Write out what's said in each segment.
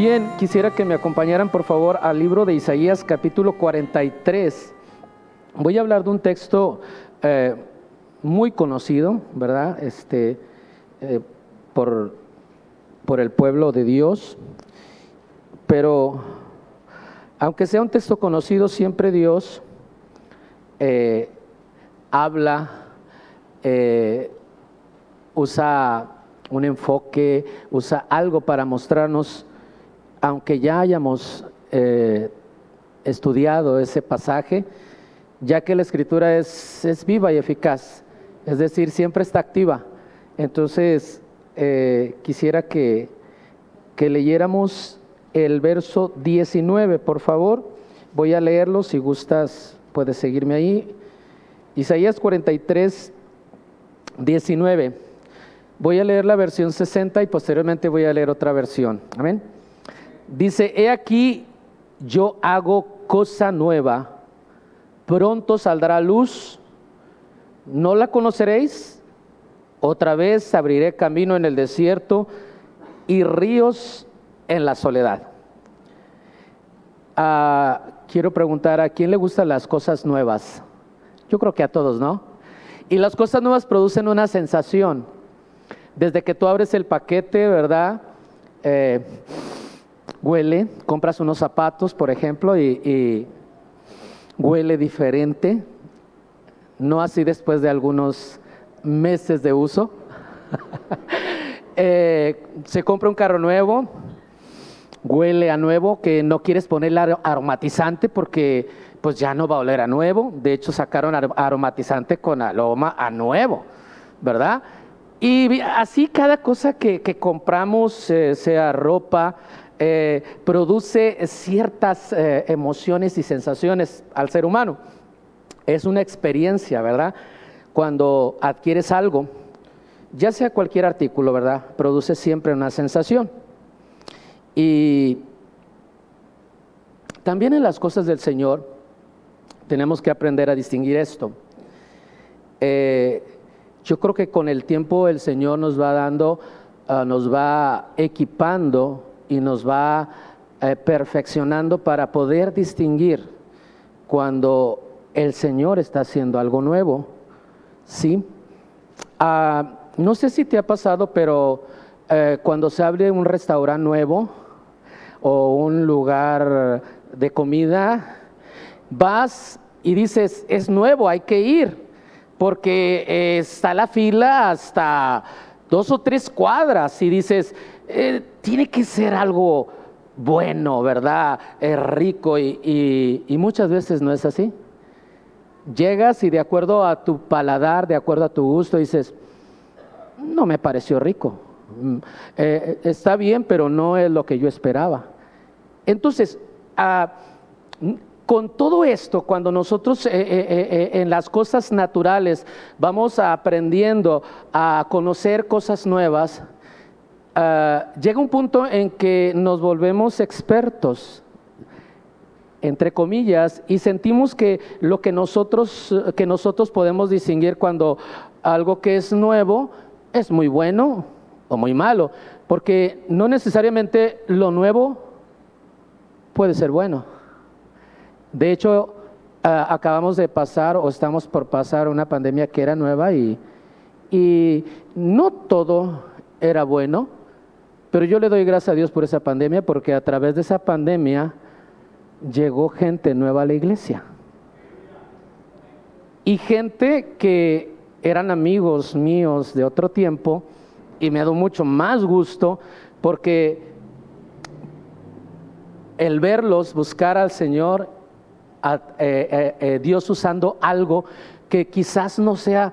Bien, quisiera que me acompañaran por favor al libro de Isaías capítulo 43. Voy a hablar de un texto eh, muy conocido, ¿verdad? Este, eh, por, por el pueblo de Dios, pero aunque sea un texto conocido, siempre Dios eh, habla, usa un enfoque, usa algo para mostrarnos aunque ya hayamos eh, estudiado ese pasaje, ya que la escritura es, viva y eficaz, es decir, siempre está activa. Entonces, eh, quisiera que, que leyéramos el verso 19, por favor. Voy a leerlo, si gustas, puedes seguirme ahí. Isaías 43, 19. Voy a leer la versión 60 y posteriormente voy a leer otra versión. Amén. Dice, he aquí, yo hago cosa nueva, pronto saldrá luz, ¿no la conoceréis? Otra vez abriré camino en el desierto y ríos en la soledad. Ah, quiero preguntar, ¿a quién le gustan las cosas nuevas? Yo creo que a todos, ¿no? Y las cosas nuevas producen una sensación. Desde que tú abres el paquete, ¿verdad? Eh, huele, compras unos zapatos, por ejemplo, y, huele diferente, no así después de algunos meses de uso. Eh, se compra un carro nuevo, huele a nuevo, que no quieres ponerle aromatizante porque pues ya no va a oler a nuevo. De hecho, sacaron aromatizante con aroma a nuevo, ¿verdad? Y así cada cosa que, compramos, eh, sea ropa, eh, produce ciertas eh, emociones y sensaciones al ser humano. Es una experiencia, ¿verdad? Cuando adquieres algo, ya sea cualquier artículo, ¿verdad? Produce siempre una sensación. Y también en las cosas del Señor tenemos que aprender a distinguir esto. Eh, yo creo que con el tiempo el Señor nos va dando, ah, nos va equipando y nos va eh, perfeccionando para poder distinguir cuando el Señor está haciendo algo nuevo. ¿Sí? Ah, no sé si te ha pasado, pero eh, cuando se abre un restaurante nuevo o un lugar de comida, vas y dices, es nuevo, hay que ir, porque eh, está la fila hasta dos o tres cuadras y dices, eh, tiene que ser algo bueno, ¿verdad? Es rico y, muchas veces no es así. Llegas y de acuerdo a tu paladar, de acuerdo a tu gusto, dices, no me pareció rico. Mm, eh, está bien, pero no es lo que yo esperaba. Entonces, ah, con todo esto, cuando nosotros eh, en las cosas naturales vamos aprendiendo a conocer cosas nuevas, Ah, llega un punto en que nos volvemos expertos, entre comillas, y sentimos que lo que nosotros, que nosotros podemos distinguir cuando algo que es nuevo es muy bueno o muy malo, porque no necesariamente lo nuevo puede ser bueno. De hecho, ah, acabamos de pasar o estamos por pasar una pandemia que era nueva y, y no todo era bueno, pero yo le doy gracias a Dios por esa pandemia porque a través de esa pandemia llegó gente nueva a la iglesia. Y gente que eran amigos míos de otro tiempo y me ha dado mucho más gusto porque el verlos buscar al Señor, a, eh, eh, eh, Dios usando algo que quizás no sea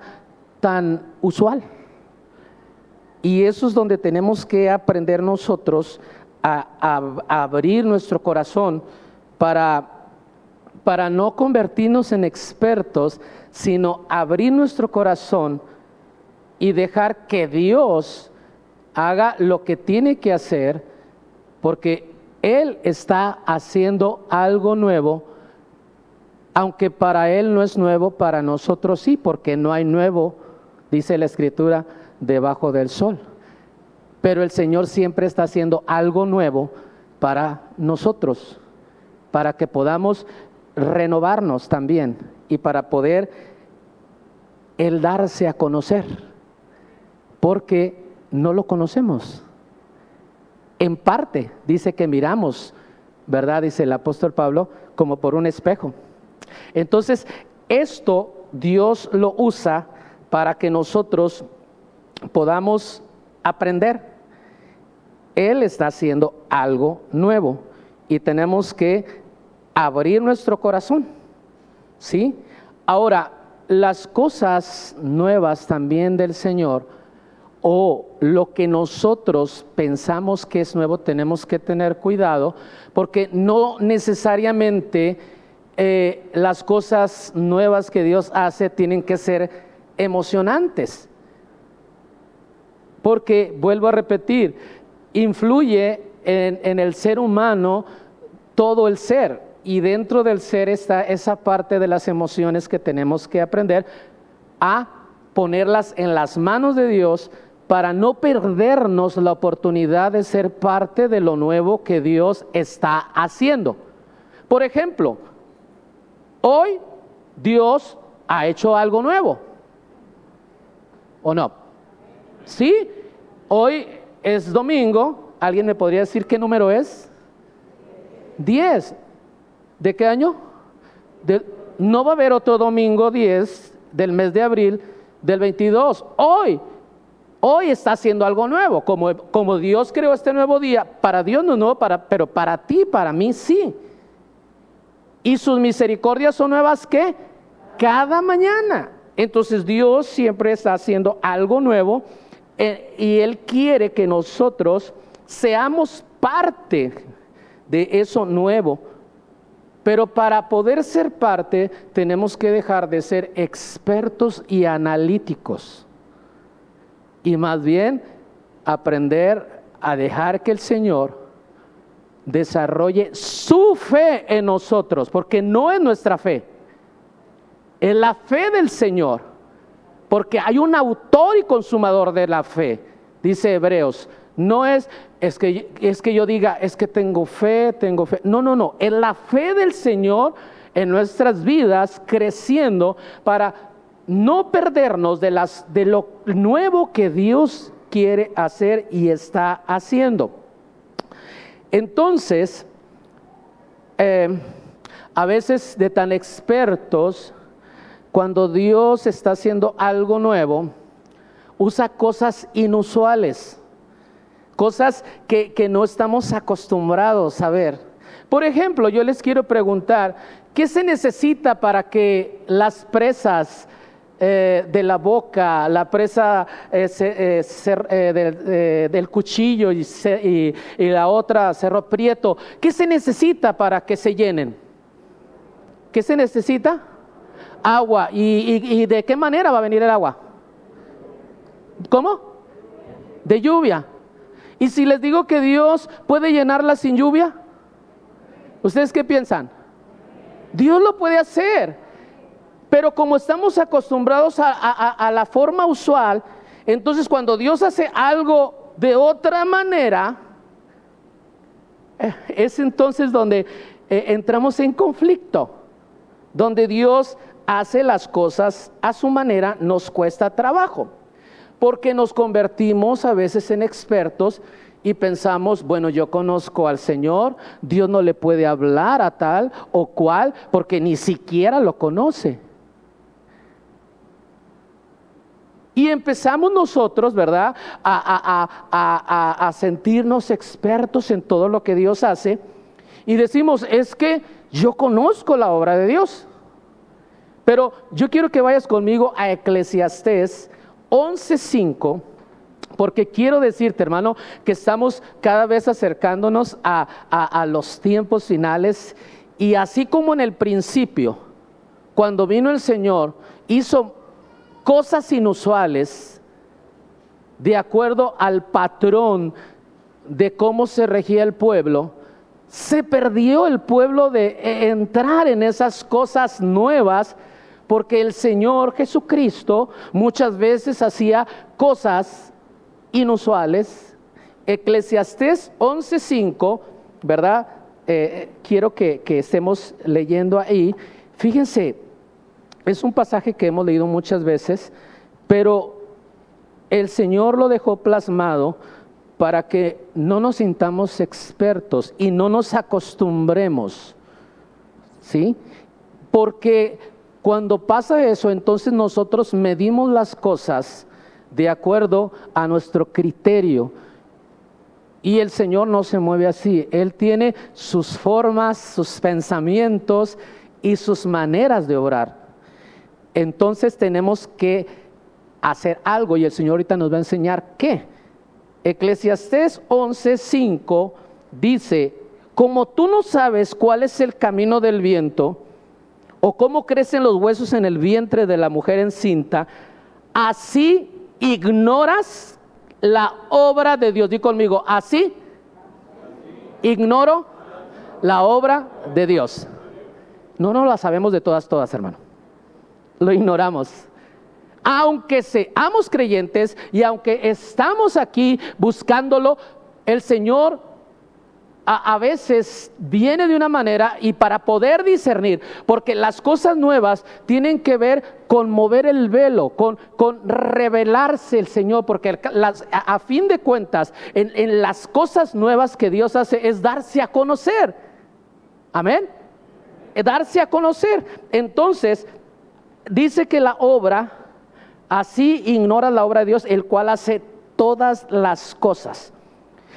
tan usual. Y eso es donde tenemos que aprender nosotros a, abrir nuestro corazón para, para no convertirnos en expertos, sino abrir nuestro corazón y dejar que Dios haga lo que tiene que hacer, porque Él está haciendo algo nuevo, aunque para Él no es nuevo, para nosotros sí, porque no hay nuevo, dice la Escritura, debajo del sol. Pero el Señor siempre está haciendo algo nuevo para nosotros, para que podamos renovarnos también y para poder el darse a conocer, porque no lo conocemos. En parte dice que miramos, ¿verdad? Dice el apóstol Pablo, como por un espejo. Entonces, esto Dios lo usa para que nosotros podamos aprender. Él está haciendo algo nuevo y tenemos que abrir nuestro corazón. ¿Sí? Ahora, las cosas nuevas también del Señor o lo que nosotros pensamos que es nuevo, tenemos que tener cuidado porque no necesariamente eh, las cosas nuevas que Dios hace tienen que ser emocionantes. Porque, vuelvo a repetir, influye en, el ser humano todo el ser y dentro del ser está esa parte de las emociones que tenemos que aprender a ponerlas en las manos de Dios para no perdernos la oportunidad de ser parte de lo nuevo que Dios está haciendo. Por ejemplo, hoy Dios ha hecho algo nuevo. ¿O no? Sí, hoy es domingo. ¿Alguien me podría decir qué número es? Diez. ¿De qué año? no va a haber otro domingo 10 del mes de abril del 22. Hoy, hoy está haciendo algo nuevo. Como, como Dios creó este nuevo día, para Dios no, no, pero para ti, para mí sí. Y sus misericordias son nuevas que cada mañana. Entonces Dios siempre está haciendo algo nuevo eh, y Él quiere que nosotros seamos parte de eso nuevo pero para poder ser parte tenemos que dejar de ser expertos y analíticos. Y más bien aprender a dejar que el Señor desarrolle su fe en nosotros, porque no es nuestra fe, es la fe del Señor, porque hay un autor y consumador de la fe, dice Hebreos. No es, es que, es que yo diga, es que tengo fe, tengo fe. No, no, no. Es la fe del Señor en nuestras vidas creciendo para no perdernos de, las, de lo nuevo que Dios quiere hacer y está haciendo. Entonces, eh, a veces de tan expertos, cuando Dios está haciendo algo nuevo, usa cosas inusuales cosas que, no estamos acostumbrados a ver. Por ejemplo, yo les quiero preguntar, ¿qué se necesita para que las presas eh, de la boca, la presa eh, eh, del, cuchillo y, la otra cerro prieto, ¿qué se necesita para que se llenen? ¿Qué se necesita? Agua. y de qué manera va a venir el agua? ¿Cómo? De lluvia. ¿Y si les digo que Dios puede llenarla sin lluvia? ¿Ustedes qué piensan? Dios lo puede hacer. Pero como estamos acostumbrados a, la forma usual, entonces cuando Dios hace algo de otra manera, eh, es entonces donde eh, entramos en conflicto, donde Dios hace las cosas a su manera, nos cuesta trabajo porque nos convertimos a veces en expertos y pensamos, bueno, yo conozco al Señor, Dios no le puede hablar a tal o cual, porque ni siquiera lo conoce. Y empezamos nosotros, ¿verdad?, a, a, sentirnos expertos en todo lo que Dios hace. Y decimos, es que yo conozco la obra de Dios. Pero yo quiero que vayas conmigo a Eclesiastés 11.5, porque quiero decirte, hermano, que estamos cada vez acercándonos a, los tiempos finales. Y así como en el principio, cuando vino el Señor, hizo cosas inusuales de acuerdo al patrón de cómo se regía el pueblo, se perdió el pueblo de entrar en esas cosas nuevas porque el Señor Jesucristo muchas veces hacía cosas inusuales. Eclesiastés 11:5 ¿verdad? Eh, quiero que, que estemos leyendo ahí. Fíjense, es un pasaje que hemos leído muchas veces, pero el Señor lo dejó plasmado para que no nos sintamos expertos y no nos acostumbremos. ¿Sí? Porque cuando pasa eso, entonces nosotros medimos las cosas de acuerdo a nuestro criterio. Y el Señor no se mueve así. Él tiene sus formas, sus pensamientos y sus maneras de obrar. Entonces tenemos que hacer algo y el Señor ahorita nos va a enseñar qué. Eclesiastés 11:5 dice, como tú no sabes cuál es el camino del viento, o cómo crecen los huesos en el vientre de la mujer encinta, así ignoras la obra de Dios. Di conmigo, así ignoro la obra de Dios. No, no la sabemos de todas, todas, hermano. Lo ignoramos aunque seamos creyentes y aunque estamos aquí buscándolo, el Señor a, veces viene de una manera y para poder discernir, porque las cosas nuevas tienen que ver con mover el velo, con, con revelarse el Señor, porque a, fin de cuentas, en, en las cosas nuevas que Dios hace es darse a conocer. Amén. Darse a conocer. Entonces, dice que la obra Así ignora la obra de Dios, el cual hace todas las cosas.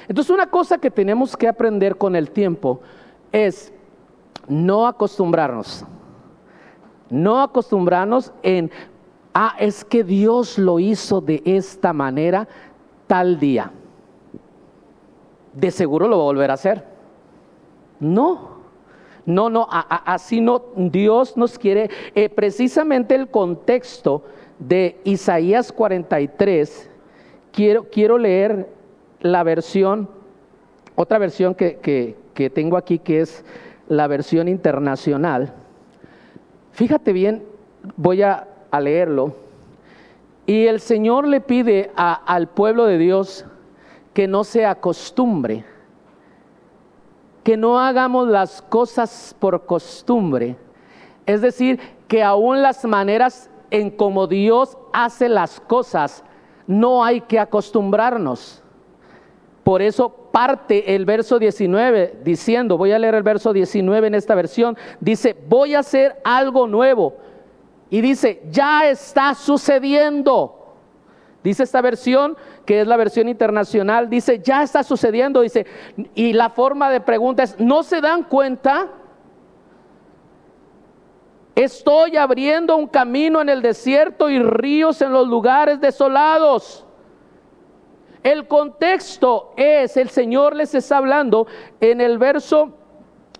Entonces una cosa que tenemos que aprender con el tiempo es no acostumbrarnos. No acostumbrarnos en, ah, es que Dios lo hizo de esta manera tal día. De seguro lo va a volver a hacer. No, no, no, así no, Dios nos quiere, eh, precisamente el contexto de Isaías 43, quiero, quiero leer la versión, otra versión que, tengo aquí, que es la versión internacional. Fíjate bien, voy a, leerlo. Y el Señor le pide al pueblo de Dios que no se acostumbre, que no hagamos las cosas por costumbre. Es decir, que aún las maneras en cómo Dios hace las cosas, no hay que acostumbrarnos. Por eso parte el verso 19 diciendo, voy a leer el verso 19 en esta versión, dice, voy a hacer algo nuevo. Y dice, ya está sucediendo. Dice esta versión, que es la versión internacional, dice, ya está sucediendo. Dice, y la forma de pregunta es, ¿no se dan cuenta? Estoy abriendo un camino en el desierto y ríos en los lugares desolados. El contexto es, el Señor les está hablando en el verso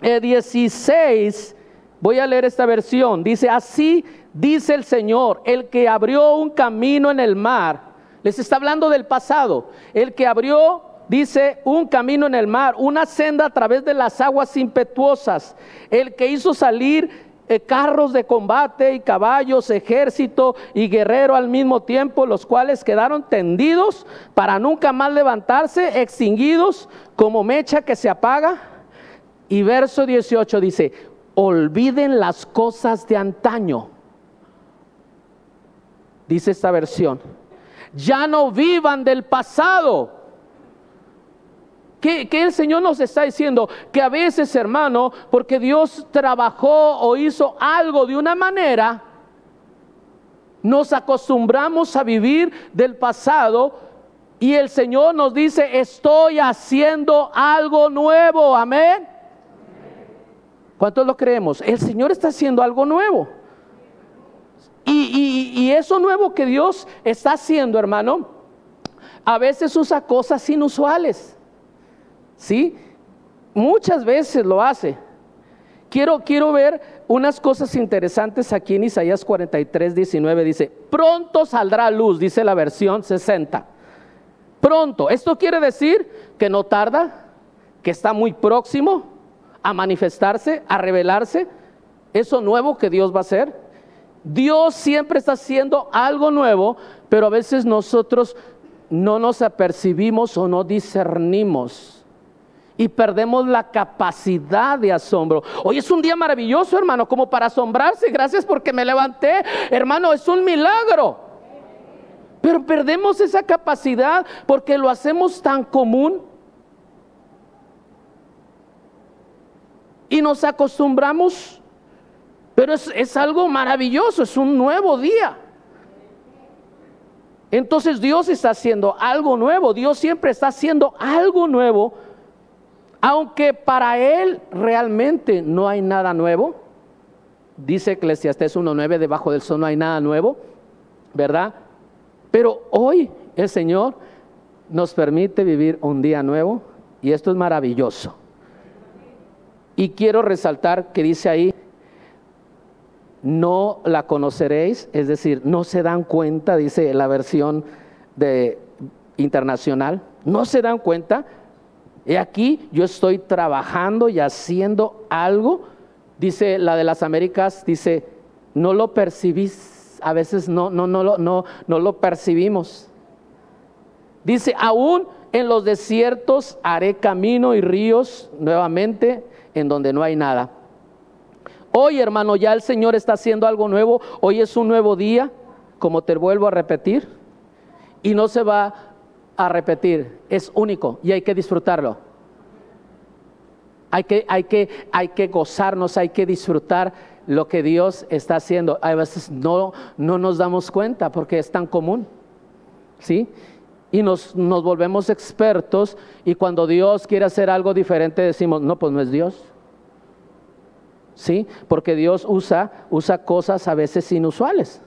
16, eh, voy a leer esta versión, dice, así dice el Señor, el que abrió un camino en el mar, les está hablando del pasado, el que abrió dice, un camino en el mar, una senda a través de las aguas impetuosas, el que hizo salir eh, carros de combate y caballos, ejército y guerrero al mismo tiempo, los cuales quedaron tendidos para nunca más levantarse, extinguidos como mecha que se apaga. Y verso 18 dice, olviden las cosas de antaño. Dice esta versión, ya no vivan del pasado que, el Señor nos está diciendo que a veces, hermano, porque Dios trabajó o hizo algo de una manera, nos acostumbramos a vivir del pasado y el Señor nos dice, estoy haciendo algo nuevo, amén. ¿Cuántos lo creemos? El Señor está haciendo algo nuevo. Y, y, eso nuevo que Dios está haciendo, hermano, a veces usa cosas inusuales. ¿Sí? Muchas veces lo hace. Quiero, quiero ver unas cosas interesantes aquí en Isaías 43, 19. Dice, pronto saldrá luz, dice la versión 60. Pronto. Esto quiere decir que no tarda, que está muy próximo a manifestarse, a revelarse. Eso nuevo que Dios va a hacer. Dios siempre está haciendo algo nuevo, pero a veces nosotros no nos apercibimos o no discernimos y perdemos la capacidad de asombro. Hoy es un día maravilloso, hermano, como para asombrarse. Gracias porque me levanté. Hermano, es un milagro. Pero perdemos esa capacidad porque lo hacemos tan común. Y nos acostumbramos. Pero es, es algo maravilloso, es un nuevo día. Entonces Dios está haciendo algo nuevo, Dios siempre está haciendo algo nuevo, aunque para Él realmente no hay nada nuevo. Dice Eclesiastés 1.9, debajo del sol no hay nada nuevo, ¿verdad? Pero hoy el Señor nos permite vivir un día nuevo y esto es maravilloso. Y quiero resaltar que dice ahí, no la conoceréis, es decir, no se dan cuenta, dice la versión de internacional, no se dan cuenta. Y aquí yo estoy trabajando y haciendo algo, dice la de las Américas, dice, no lo percibís, a veces no, no, no, no, no lo percibimos. Dice, aún en los desiertos haré camino y ríos nuevamente en donde no hay nada. Hoy, hermano, ya el Señor está haciendo algo nuevo. Hoy es un nuevo día, como te vuelvo a repetir. Y no se va a repetir. Es único y hay que disfrutarlo. Hay que, hay que, hay que gozarnos, hay que disfrutar lo que Dios está haciendo. A veces no, no nos damos cuenta porque es tan común. ¿Sí? Y nos, nos volvemos expertos y cuando Dios quiere hacer algo diferente decimos, no, pues no es Dios. ¿sí? Porque Dios usa, usa cosas a veces inusuales.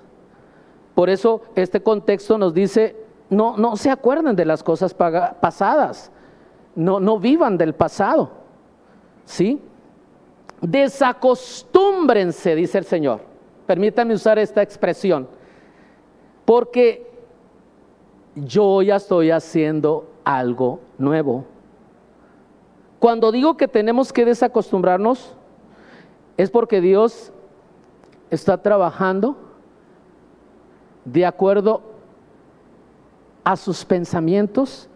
Por eso este contexto nos dice, no, no se acuerden de las cosas pasadas, no, no vivan del pasado, ¿sí? Desacostúmbrense, dice el Señor. Permítanme usar esta expresión, porque yo ya estoy haciendo algo nuevo. Cuando digo que tenemos que desacostumbrarnos, es porque Dios está trabajando de acuerdo a sus pensamientos,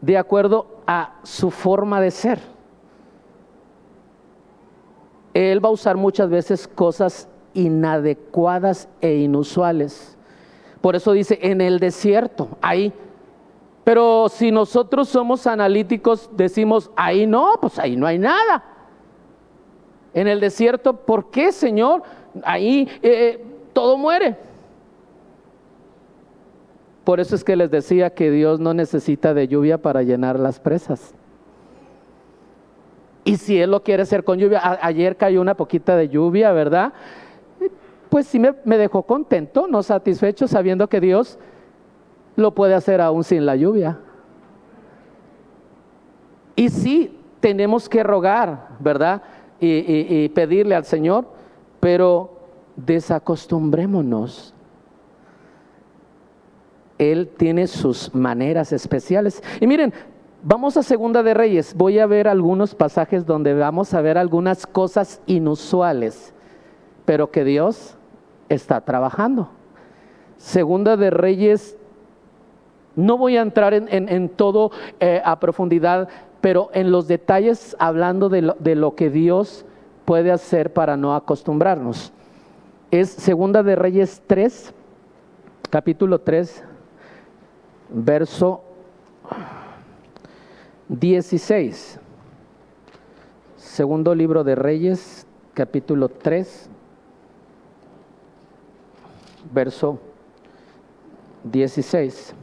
de acuerdo a su forma de ser. Él va a usar muchas veces cosas inadecuadas e inusuales. Por eso dice, en el desierto, ahí. Pero si nosotros somos analíticos, decimos, ahí no, pues ahí no hay nada en el desierto, ¿por qué, Señor? Ahí eh, eh, todo muere. Por eso es que les decía que Dios no necesita de lluvia para llenar las presas. Y si Él lo quiere hacer con lluvia, ayer cayó una poquita de lluvia, ¿verdad? Pues sí me, dejó contento, no satisfecho, sabiendo que Dios lo puede hacer aún sin la lluvia. Y sí, tenemos que rogar, ¿verdad? y, pedirle al Señor, pero desacostumbrémonos. Él tiene sus maneras especiales. Y miren, vamos a Segunda de Reyes. Voy a ver algunos pasajes donde vamos a ver algunas cosas inusuales, pero que Dios está trabajando. Segunda de Reyes, no voy a entrar en, todo eh, a profundidad, pero en los detalles hablando de lo, que Dios puede hacer para no acostumbrarnos. Es Segunda de Reyes 3, capítulo 3, verso 16. Segundo libro de Reyes, capítulo 3, verso 16.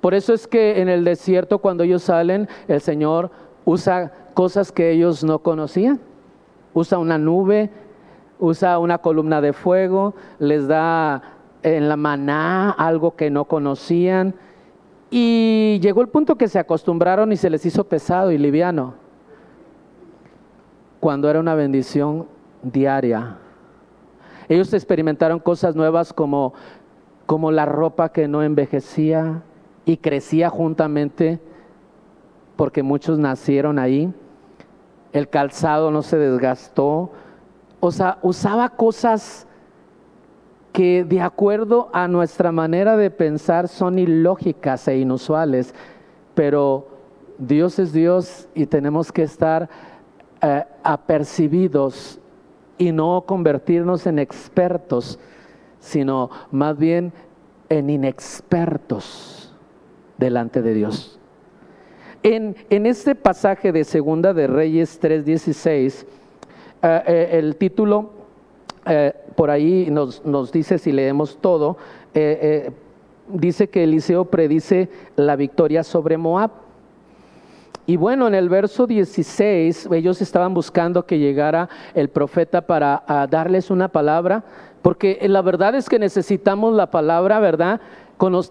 Por eso es que en el desierto cuando ellos salen, el Señor usa cosas que ellos no conocían. Usa una nube, usa una columna de fuego, les da en la maná algo que no conocían. Y llegó el punto que se acostumbraron y se les hizo pesado y liviano, cuando era una bendición diaria. Ellos experimentaron cosas nuevas como, como la ropa que no envejecía, y crecía juntamente porque muchos nacieron ahí. El calzado no se desgastó. O sea, usaba cosas que de acuerdo a nuestra manera de pensar son ilógicas e inusuales, pero Dios es Dios y tenemos que estar eh, apercibidos y no convertirnos en expertos, sino más bien en inexpertos delante de Dios. En, este pasaje de Segunda de Reyes 3:16, eh, eh, el título eh, por ahí nos, nos, dice, si leemos todo, dice que Eliseo predice la victoria sobre Moab. Y bueno, en el verso 16 ellos estaban buscando que llegara el profeta para darles una palabra, porque la verdad es que necesitamos la palabra, ¿verdad?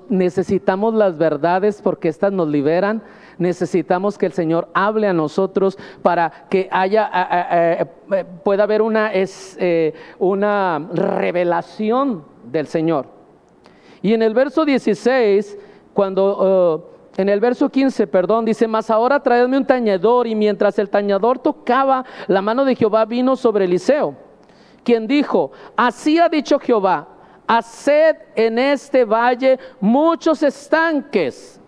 necesitamos las verdades porque éstas nos liberan. Necesitamos que el Señor hable a nosotros para que haya, eh, pueda haber una, es, eh, una revelación del Señor. Y en el verso 16, cuando... Oh, en el verso 15, perdón, dice, mas ahora traedme un tañedor y mientras el tañador tocaba, la mano de Jehová vino sobre Eliseo, quien dijo, así ha dicho Jehová, haced en este valle muchos estanques.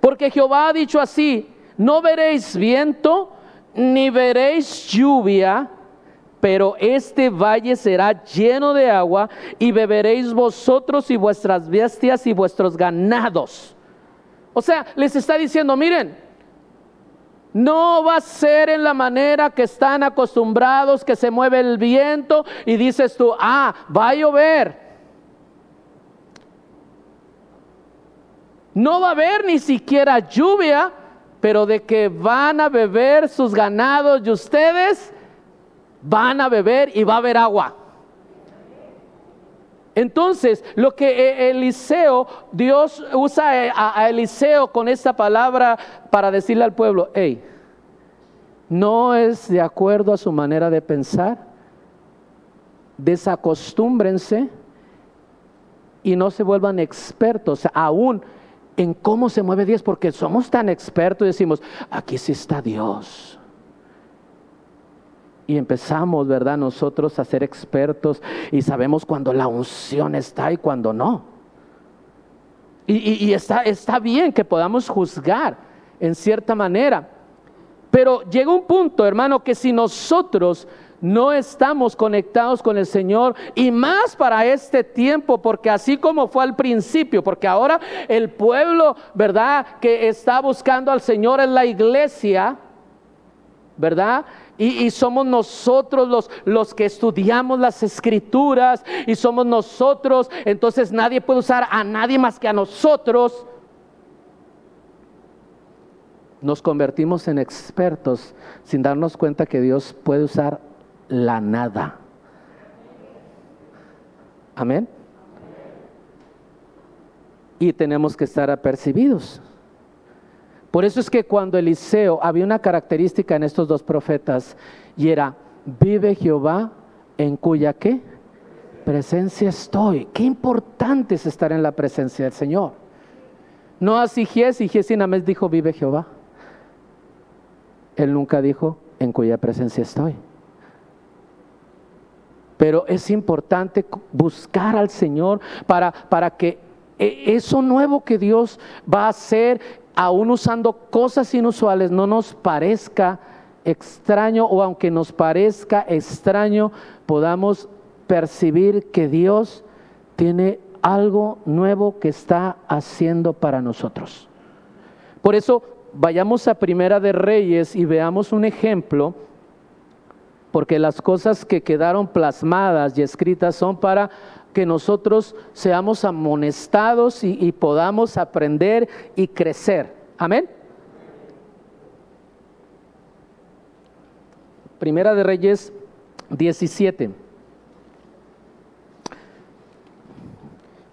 Porque Jehová ha dicho así, no veréis viento, ni veréis lluvia, pero este valle será lleno de agua y beberéis vosotros y vuestras bestias y vuestros ganados. O sea, les está diciendo, miren, no va a ser en la manera que están acostumbrados, que se mueve el viento y dices tú, ah, va a llover. No va a haber ni siquiera lluvia, pero de que van a beber sus ganados y ustedes van a beber y va a haber agua. Entonces, lo que e-, Eliseo, Dios usa eh, a, Eliseo con esta palabra para decirle al pueblo, hey, no es de acuerdo a su manera de pensar, desacostúmbrense y no se vuelvan expertos aún en cómo se mueve Dios, porque somos tan expertos y decimos, aquí sí está Dios y empezamos, ¿verdad? Nosotros a ser expertos y sabemos cuando la unción está y cuando no. Y, está, está bien que podamos juzgar en cierta manera. Pero llega un punto, hermano, que si nosotros no estamos conectados con el Señor y más para este tiempo, porque así como fue al principio, porque ahora el pueblo, ¿verdad? Que está buscando al Señor en la iglesia, ¿verdad? Y, somos nosotros los, los que estudiamos las escrituras y somos nosotros, entonces nadie puede usar a nadie más que a nosotros. Nos convertimos en expertos sin darnos cuenta que Dios puede usar la nada. Amén. Y tenemos que estar apercibidos. Por eso es que cuando Eliseo, había una característica en estos dos profetas y era, vive Jehová en cuya qué? Presencia estoy. Qué importante es estar en la presencia del Señor. No así Gies y Gies dijo, vive Jehová. Él nunca dijo, en cuya presencia estoy. Pero es importante buscar al Señor para, para que e, eso nuevo que Dios va a hacer aún usando cosas inusuales, no nos parezca extraño o aunque nos parezca extraño, podamos percibir que Dios tiene algo nuevo que está haciendo para nosotros. Por eso vayamos a Primera de Reyes y veamos un ejemplo, porque las cosas que quedaron plasmadas y escritas son para que nosotros seamos amonestados y, podamos aprender y crecer. Amén. Primera de Reyes 17.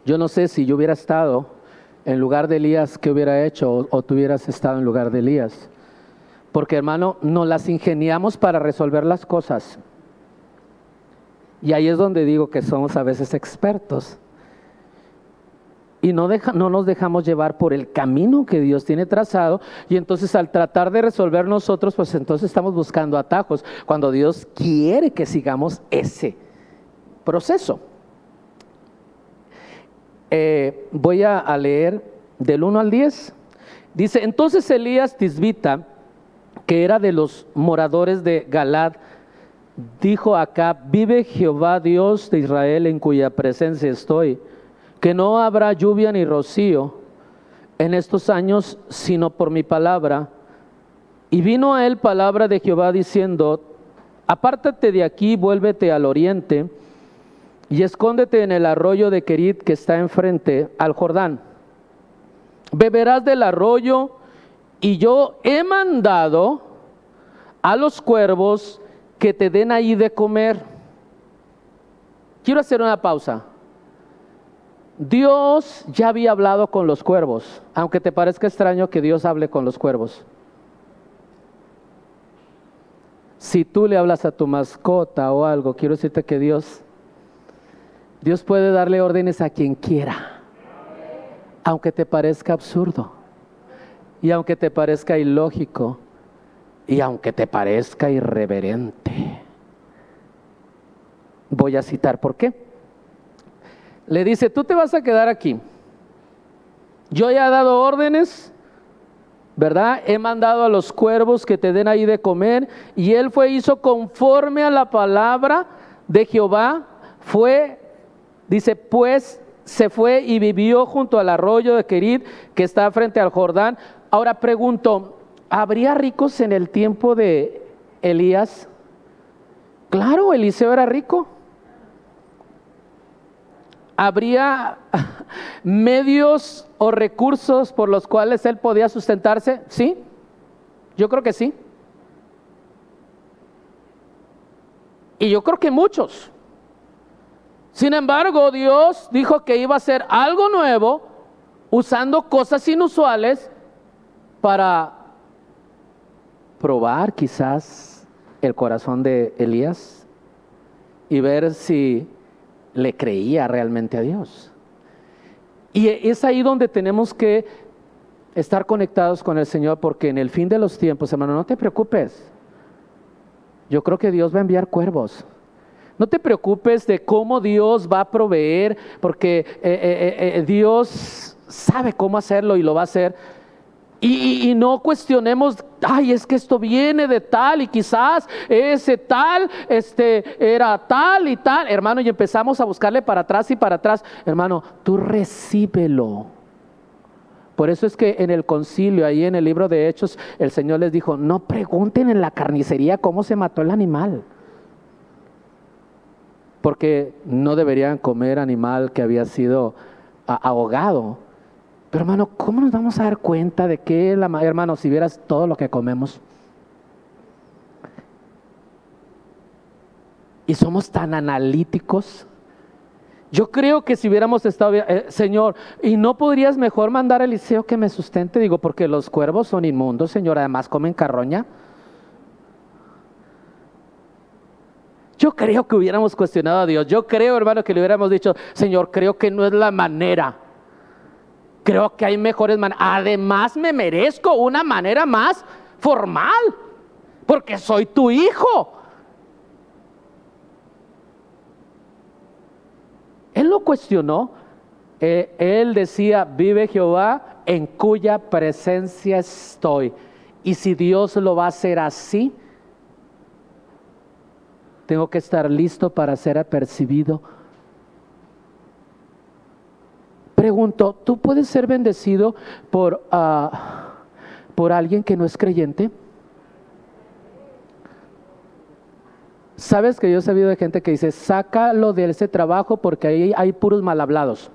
Yo no sé si yo hubiera estado en lugar de Elías, ¿qué hubiera hecho? O, o tú hubieras estado en lugar de Elías. Porque hermano, nos las ingeniamos para resolver las cosas. Y ahí es donde digo que somos a veces expertos. Y no, no nos dejamos llevar por el camino que Dios tiene trazado. Y entonces al tratar de resolver nosotros, pues entonces estamos buscando atajos cuando Dios quiere que sigamos ese proceso. Eh, voy a, leer del 1 al 10. Dice, entonces Elías Tisbita, que era de los moradores de Galad, dijo acá, vive Jehová Dios de Israel en cuya presencia estoy, que no habrá lluvia ni rocío en estos años, sino por mi palabra. Y vino a él palabra de Jehová diciendo, apártate de aquí, vuélvete al oriente y escóndete en el arroyo de Kerit que está enfrente al Jordán. Beberás del arroyo y yo he mandado a los cuervos que te den ahí de comer. Quiero hacer una pausa. Dios ya había hablado con los cuervos, aunque te parezca extraño que Dios hable con los cuervos. Si tú le hablas a tu mascota o algo, quiero decirte que Dios, Dios puede darle órdenes a quien quiera, aunque te parezca absurdo y aunque te parezca ilógico y aunque te parezca irreverente. Voy a citar por qué. Le dice, tú te vas a quedar aquí. Yo ya he dado órdenes, ¿verdad? He mandado a los cuervos que te den ahí de comer. Y él fue, hizo conforme a la palabra de Jehová. Fue, dice, pues se fue y vivió junto al arroyo de Querid que está frente al Jordán. Ahora pregunto, ¿Habría ricos en el tiempo de Elías? Claro, Eliseo era rico. ¿Habría medios o recursos por los cuales él podía sustentarse? Sí, yo creo que sí. Y yo creo que muchos. Sin embargo, Dios dijo que iba a hacer algo nuevo usando cosas inusuales para probar quizás el corazón de Elías y ver si le creía realmente a Dios. Y es ahí donde tenemos que estar conectados con el Señor, porque en el fin de los tiempos, hermano, no te preocupes. Yo creo que Dios va a enviar cuervos. No te preocupes de cómo Dios va a proveer, porque eh, eh, eh, Dios sabe cómo hacerlo y lo va a hacer. Y, no cuestionemos, ay, es que esto viene de tal y quizás ese tal, este, era tal y tal, hermano, y empezamos a buscarle para atrás y para atrás. Hermano, tú recíbelo. Por eso es que en el concilio, ahí en el libro de Hechos, el Señor les dijo, no pregunten en la carnicería cómo se mató el animal. Porque no deberían comer animal que había sido ahogado pero hermano, ¿cómo nos vamos a dar cuenta de que, hermano, si vieras todo lo que comemos? Y somos tan analíticos. Yo creo que si hubiéramos estado, eh, Señor, y no podrías mejor mandar a Eliseo que me sustente, digo, porque los cuervos son inmundos, Señor, además comen carroña. Yo creo que hubiéramos cuestionado a Dios. Yo creo, hermano, que le hubiéramos dicho, Señor, creo que no es la manera Creo que hay mejores maneras. Además me merezco una manera más formal, porque soy tu hijo. Él lo cuestionó. Eh, él decía, vive Jehová en cuya presencia estoy. Y si Dios lo va a hacer así, tengo que estar listo para ser apercibido Pregunto, ¿tú puedes ser bendecido por, ah, por alguien que no es creyente? Sabes que yo he sabido de gente que dice, sácalo de ese trabajo porque ahí hay puros mal hablados.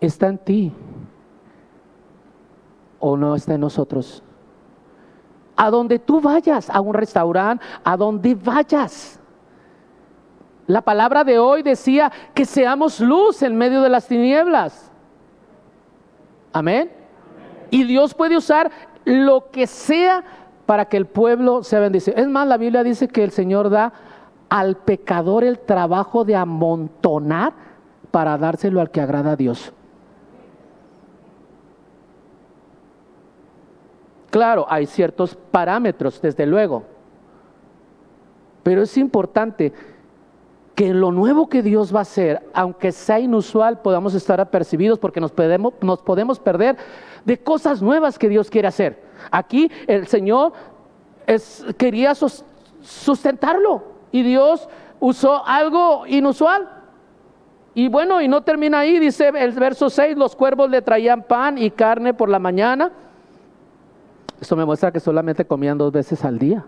¿Está en ti o no está en nosotros? A donde tú vayas, a un restaurante, a donde vayas. La palabra de hoy decía que seamos luz en medio de las tinieblas. Amén. Y Dios puede usar lo que sea para que el pueblo sea bendecido. Es más, la Biblia dice que el Señor da al pecador el trabajo de amontonar para dárselo al que agrada a Dios. Claro, hay ciertos parámetros, desde luego. Pero es importante que lo nuevo que Dios va a hacer, aunque sea inusual, podamos estar apercibidos porque nos podemos, nos podemos perder de cosas nuevas que Dios quiere hacer. Aquí el Señor es, quería sustentarlo y Dios usó algo inusual. Y bueno, y no termina ahí, dice el verso 6, los cuervos le traían pan y carne por la mañana. Esto me muestra que solamente comían dos veces al día.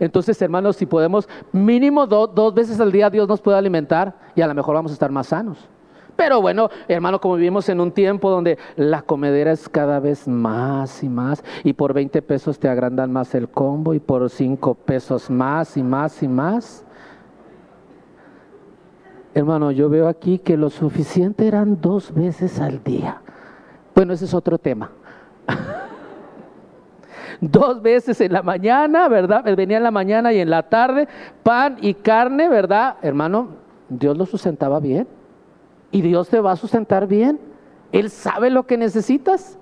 Entonces, hermanos, si podemos, mínimo dos veces al día Dios nos puede alimentar y a lo mejor vamos a estar más sanos. Pero bueno, hermano, como vivimos en un tiempo donde la comedera es cada vez más y más, y por 20 pesos te agrandan más el combo, y por 5 pesos más y más y más. Hermano, yo veo aquí que lo suficiente eran dos veces al día. Bueno, ese es otro tema. dos veces en la mañana, ¿verdad? Venía en la mañana y en la tarde, pan y carne, ¿verdad? Hermano, Dios lo sustentaba bien y Dios te va a sustentar bien. Él sabe lo que necesitas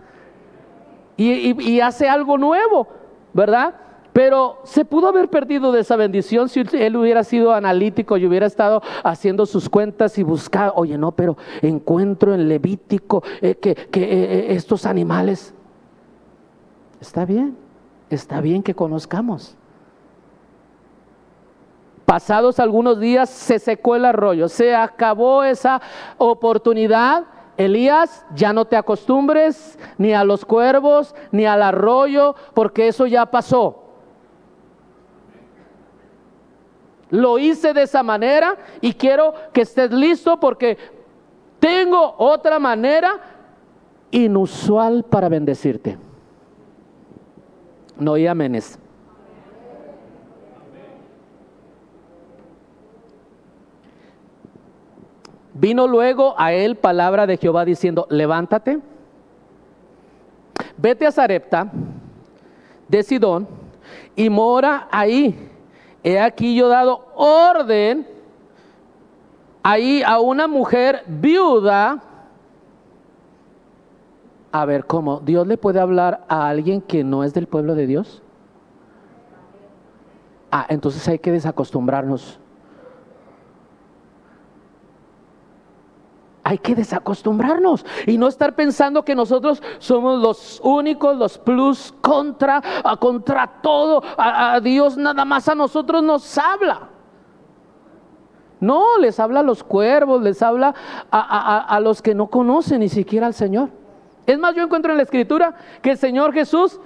y, hace algo nuevo, ¿verdad? Pero se pudo haber perdido de esa bendición si él hubiera sido analítico y hubiera estado haciendo sus cuentas y buscar, oye, no, pero encuentro en Levítico eh, que, eh, eh, estos animales, está bien, está bien que conozcamos. Pasados algunos días se secó el arroyo, se acabó esa oportunidad. Elías, ya no te acostumbres ni a los cuervos, ni al arroyo, porque eso ya pasó. Lo hice de esa manera y quiero que estés listo porque tengo otra manera inusual para bendecirte. No y amenes. Vino luego a él palabra de Jehová diciendo, levántate, vete a Zarepta de Sidón y mora ahí. He aquí yo dado orden ahí a una mujer viuda. A ver, ¿cómo? ¿Dios le puede hablar a alguien que no es del pueblo de Dios? Ah, entonces hay que desacostumbrarnos. hay que desacostumbrarnos y no estar pensando que nosotros somos los únicos, los plus contra, contra todo. A, Dios nada más a nosotros nos habla. No, les habla a los cuervos, les habla a, a los que no conocen ni siquiera al Señor. Es más, yo encuentro en la escritura que el Señor Jesús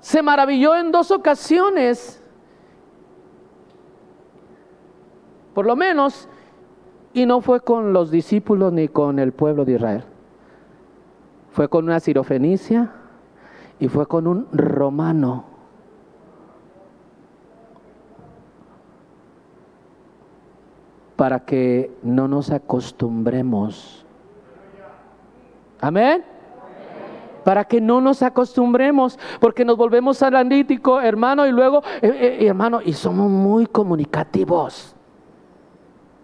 se maravilló en dos ocasiones. Por lo menos y no fue con los discípulos ni con el pueblo de Israel. Fue con una sirofenicia y fue con un romano. Para que no nos acostumbremos. Amén. Para que no nos acostumbremos, porque nos volvemos analítico, hermano, y luego, eh, eh, hermano, y somos muy comunicativos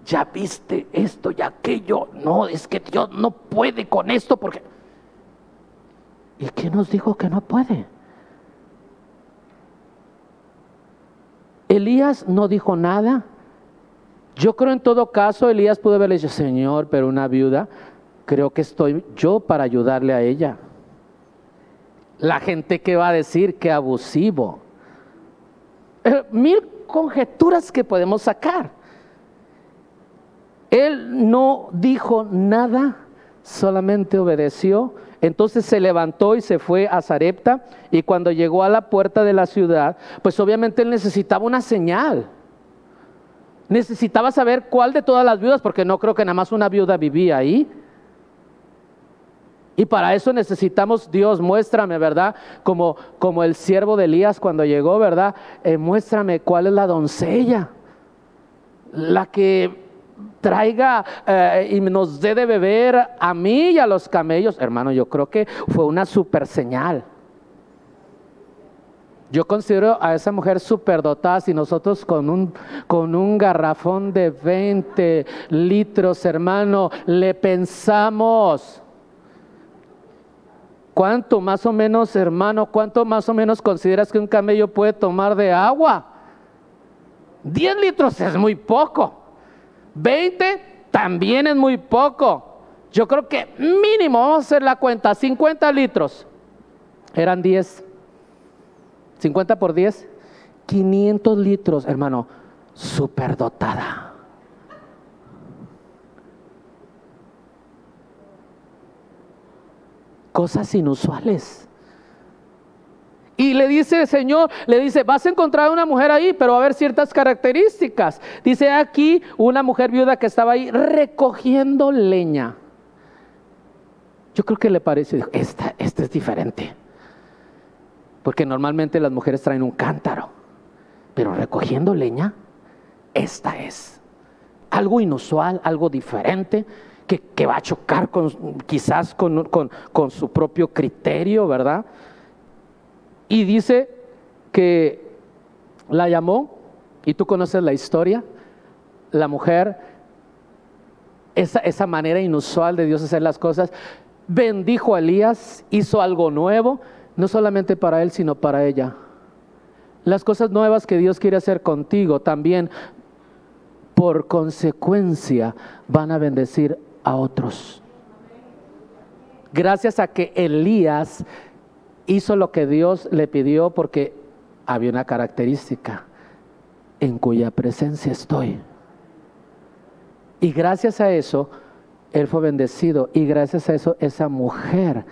ya viste esto y aquello. No, es que Dios no puede con esto porque... ¿Y quién nos dijo que no puede? Elías no dijo nada. Yo creo en todo caso, Elías pudo haberle dicho, Señor, pero una viuda, creo que estoy yo para ayudarle a ella. La gente que va a decir que abusivo. Eh, mil conjeturas que podemos sacar. Él no dijo nada, solamente obedeció. Entonces se levantó y se fue a Zarepta y cuando llegó a la puerta de la ciudad, pues obviamente él necesitaba una señal. Necesitaba saber cuál de todas las viudas, porque no creo que nada más una viuda vivía ahí. Y para eso necesitamos, Dios, muéstrame, ¿verdad? Como, como el siervo de Elías cuando llegó, ¿verdad? Eh, muéstrame cuál es la doncella, la que traiga eh, y nos dé de beber a mí y a los camellos. Hermano, yo creo que fue una super señal. Yo considero a esa mujer superdotada si nosotros con un, con un garrafón de 20 litros, hermano, le pensamos. ¿Cuánto más o menos, hermano, cuánto más o menos consideras que un camello puede tomar de agua? 10 litros es muy poco. 20 también es muy poco. Yo creo que mínimo, vamos a hacer la cuenta, 50 litros. Eran 10. 50 por 10, 500 litros, hermano, superdotada. Cosas inusuales. Y le dice, Señor, le dice, vas a encontrar una mujer ahí, pero va a haber ciertas características. Dice aquí una mujer viuda que estaba ahí recogiendo leña. Yo creo que le parece, esta, esta es diferente. Porque normalmente las mujeres traen un cántaro, pero recogiendo leña, esta es algo inusual, algo diferente, que, va a chocar con, quizás con, con su propio criterio, ¿verdad? Y dice que la llamó, y tú conoces la historia, la mujer, esa, esa manera inusual de Dios hacer las cosas, bendijo a Elías, hizo algo nuevo, no solamente para él, sino para ella. Las cosas nuevas que Dios quiere hacer contigo también, por consecuencia, van a bendecir a otros. Gracias a que Elías hizo lo que Dios le pidió porque había una característica en cuya presencia estoy. Y gracias a eso, él fue bendecido. Y gracias a eso, esa mujer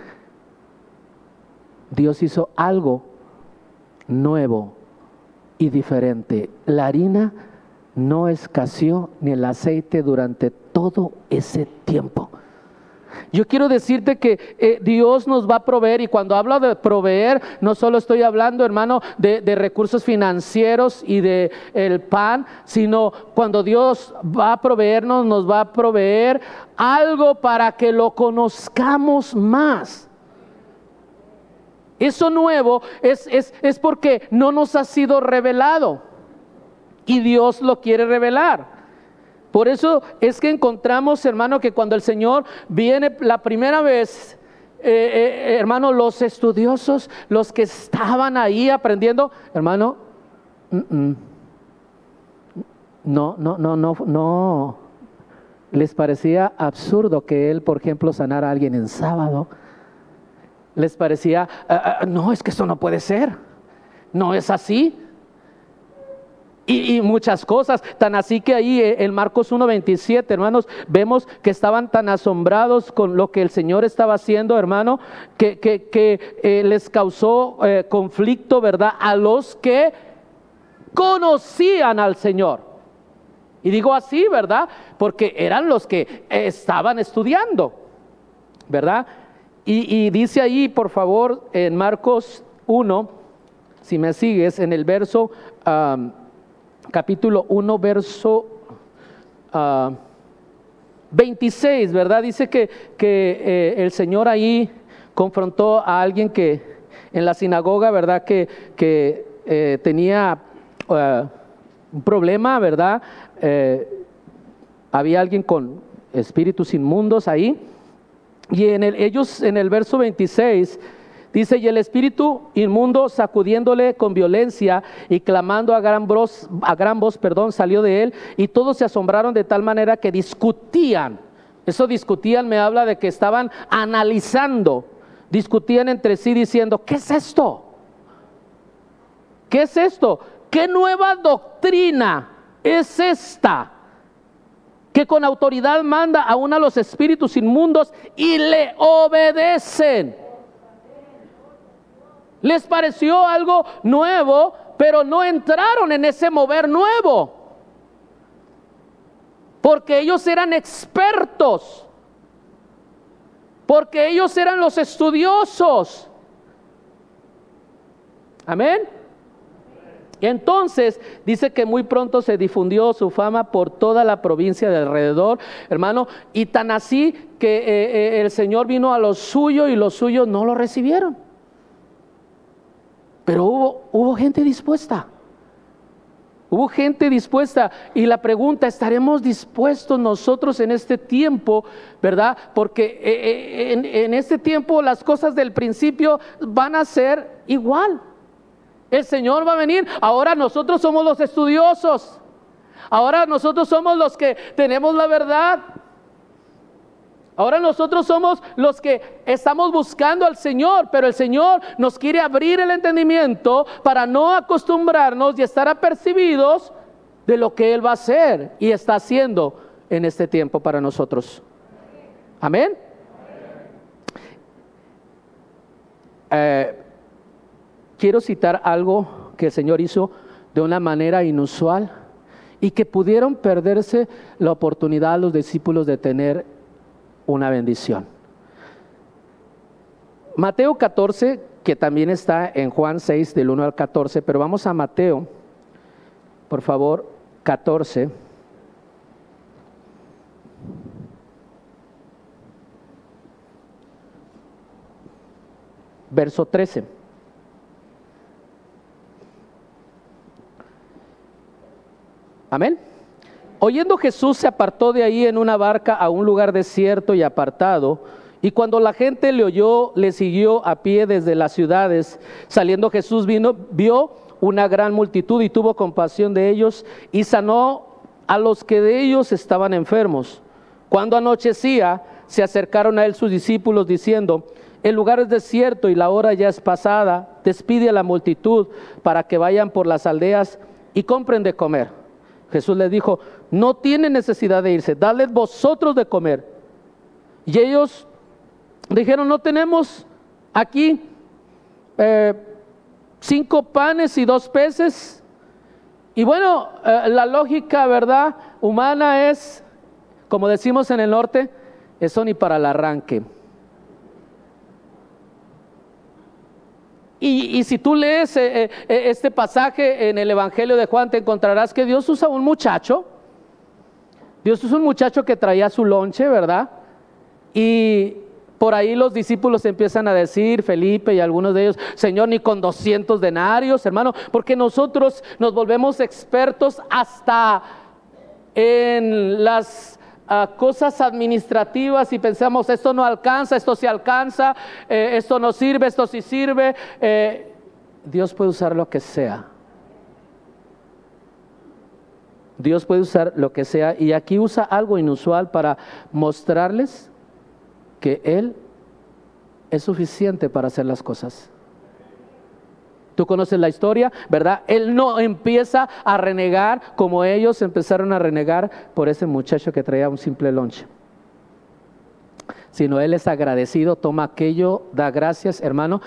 Dios hizo algo nuevo y diferente. La harina no escaseó ni el aceite durante todo ese tiempo. Yo quiero decirte que eh, Dios nos va a proveer y cuando hablo de proveer, no solo estoy hablando, hermano, de, recursos financieros y de el pan, sino cuando Dios va a proveernos, nos va a proveer algo para que lo conozcamos más. Eso nuevo es, es, porque no nos ha sido revelado y Dios lo quiere revelar. Por eso es que encontramos, hermano, que cuando el Señor viene la primera vez, eh, eh, hermano, los estudiosos, los que estaban ahí aprendiendo, hermano, no, no, no, no, no, les parecía absurdo que Él, por ejemplo, sanara a alguien en sábado. Les parecía, ah, ah, no, es que eso no puede ser, no es así. Y, muchas cosas, tan así que ahí eh, en Marcos 1.27, hermanos, vemos que estaban tan asombrados con lo que el Señor estaba haciendo, hermano, que, eh, les causó eh, conflicto, ¿verdad? A los que conocían al Señor. Y digo así, ¿verdad? Porque eran los que estaban estudiando, ¿verdad? Y, dice ahí, por favor, en Marcos 1, si me sigues, en el verso, capítulo 1, verso 26, ¿verdad? Dice que, que eh, el Señor ahí confrontó a alguien que en la sinagoga, ¿verdad? Que, que eh, tenía eh, un problema, ¿verdad? había alguien con espíritus inmundos ahí y en el, ellos en el verso 26 dice, y el espíritu inmundo sacudiéndole con violencia y clamando a gran voz, a gran voz perdón, salió de él y todos se asombraron de tal manera que discutían. Eso discutían me habla de que estaban analizando, discutían entre sí diciendo, ¿qué es esto? ¿Qué es esto? ¿Qué nueva doctrina es esta? que con autoridad manda aún a los espíritus inmundos y le obedecen. Les pareció algo nuevo, pero no entraron en ese mover nuevo. Porque ellos eran expertos. Porque ellos eran los estudiosos. Amén. Entonces dice que muy pronto se difundió su fama por toda la provincia de alrededor, hermano, y tan así que eh, eh, el Señor vino a los suyos y los suyos no lo recibieron. Pero hubo, hubo gente dispuesta. Hubo gente dispuesta y la pregunta, ¿estaremos dispuestos nosotros en este tiempo, verdad? Porque eh, en, en este tiempo las cosas del principio van a ser igual. El Señor va a venir. Ahora nosotros somos los estudiosos. Ahora nosotros somos los que tenemos la verdad. Ahora nosotros somos los que estamos buscando al Señor, pero el Señor nos quiere abrir el entendimiento para no acostumbrarnos y estar apercibidos de lo que Él va a hacer y está haciendo en este tiempo para nosotros. Amén. Eh, quiero citar algo que el Señor hizo de una manera inusual y que pudieron perderse la oportunidad los discípulos de tener una bendición. Mateo 14, que también está en Juan 6 del 1 al 14, pero vamos a Mateo, por favor, 14. Verso 13. Amén. Oyendo Jesús se apartó de ahí en una barca a un lugar desierto y apartado, y cuando la gente le oyó, le siguió a pie desde las ciudades. Saliendo Jesús vino, vio una gran multitud y tuvo compasión de ellos y sanó a los que de ellos estaban enfermos. Cuando anochecía, se acercaron a él sus discípulos diciendo, el lugar es desierto y la hora ya es pasada, despide a la multitud para que vayan por las aldeas y compren de comer. Jesús les dijo, no tienen necesidad de irse, dadles vosotros de comer. Y ellos dijeron, no tenemos aquí eh, cinco panes y dos peces. Y bueno, eh, la lógica, ¿verdad? Humana es, como decimos en el norte, eso ni para el arranque. Y, si tú lees eh, eh, eh, este pasaje en el Evangelio de Juan, te encontrarás que Dios usa un muchacho. Dios usa un muchacho que traía su lonche, ¿verdad? Y por ahí los discípulos empiezan a decir, Felipe y algunos de ellos, Señor, ni con 200 denarios, hermano, porque nosotros nos volvemos expertos hasta en las cosas administrativas y pensamos, esto no alcanza, esto sí alcanza, eh, esto no sirve, esto sí sirve. Eh, Dios puede usar lo que sea. Dios puede usar lo que sea y aquí usa algo inusual para mostrarles que Él es suficiente para hacer las cosas. Tú conoces la historia, ¿verdad? Él no empieza a renegar como ellos empezaron a renegar por ese muchacho que traía un simple lonche. Sino él es agradecido, toma aquello, da gracias, hermano.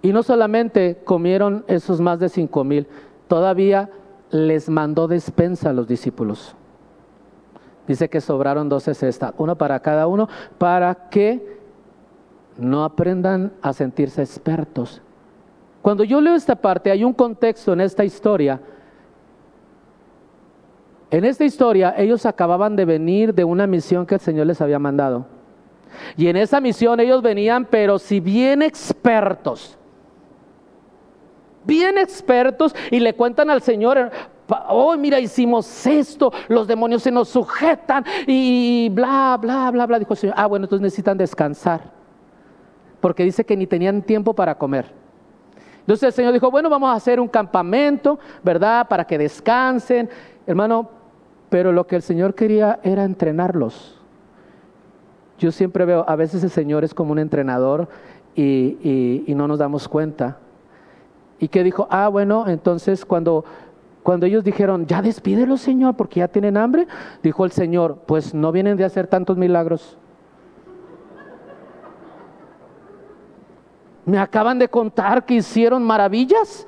Y no solamente comieron esos más de cinco mil, todavía les mandó despensa a los discípulos. Dice que sobraron doce cestas, uno para cada uno, para que no aprendan a sentirse expertos, cuando yo leo esta parte, hay un contexto en esta historia. En esta historia ellos acababan de venir de una misión que el Señor les había mandado. Y en esa misión ellos venían, pero si bien expertos, bien expertos, y le cuentan al Señor, oh, mira, hicimos esto, los demonios se nos sujetan y bla, bla, bla, bla. Dijo el Señor, ah, bueno, entonces necesitan descansar, porque dice que ni tenían tiempo para comer. Entonces el Señor dijo, bueno, vamos a hacer un campamento, ¿verdad? Para que descansen. Hermano, pero lo que el Señor quería era entrenarlos. Yo siempre veo, a veces el Señor es como un entrenador y, no nos damos cuenta. Y que dijo, ah, bueno, entonces cuando, cuando ellos dijeron, ya despídelo Señor, porque ya tienen hambre, dijo el Señor, pues no vienen de hacer tantos milagros. Me acaban de contar que hicieron maravillas.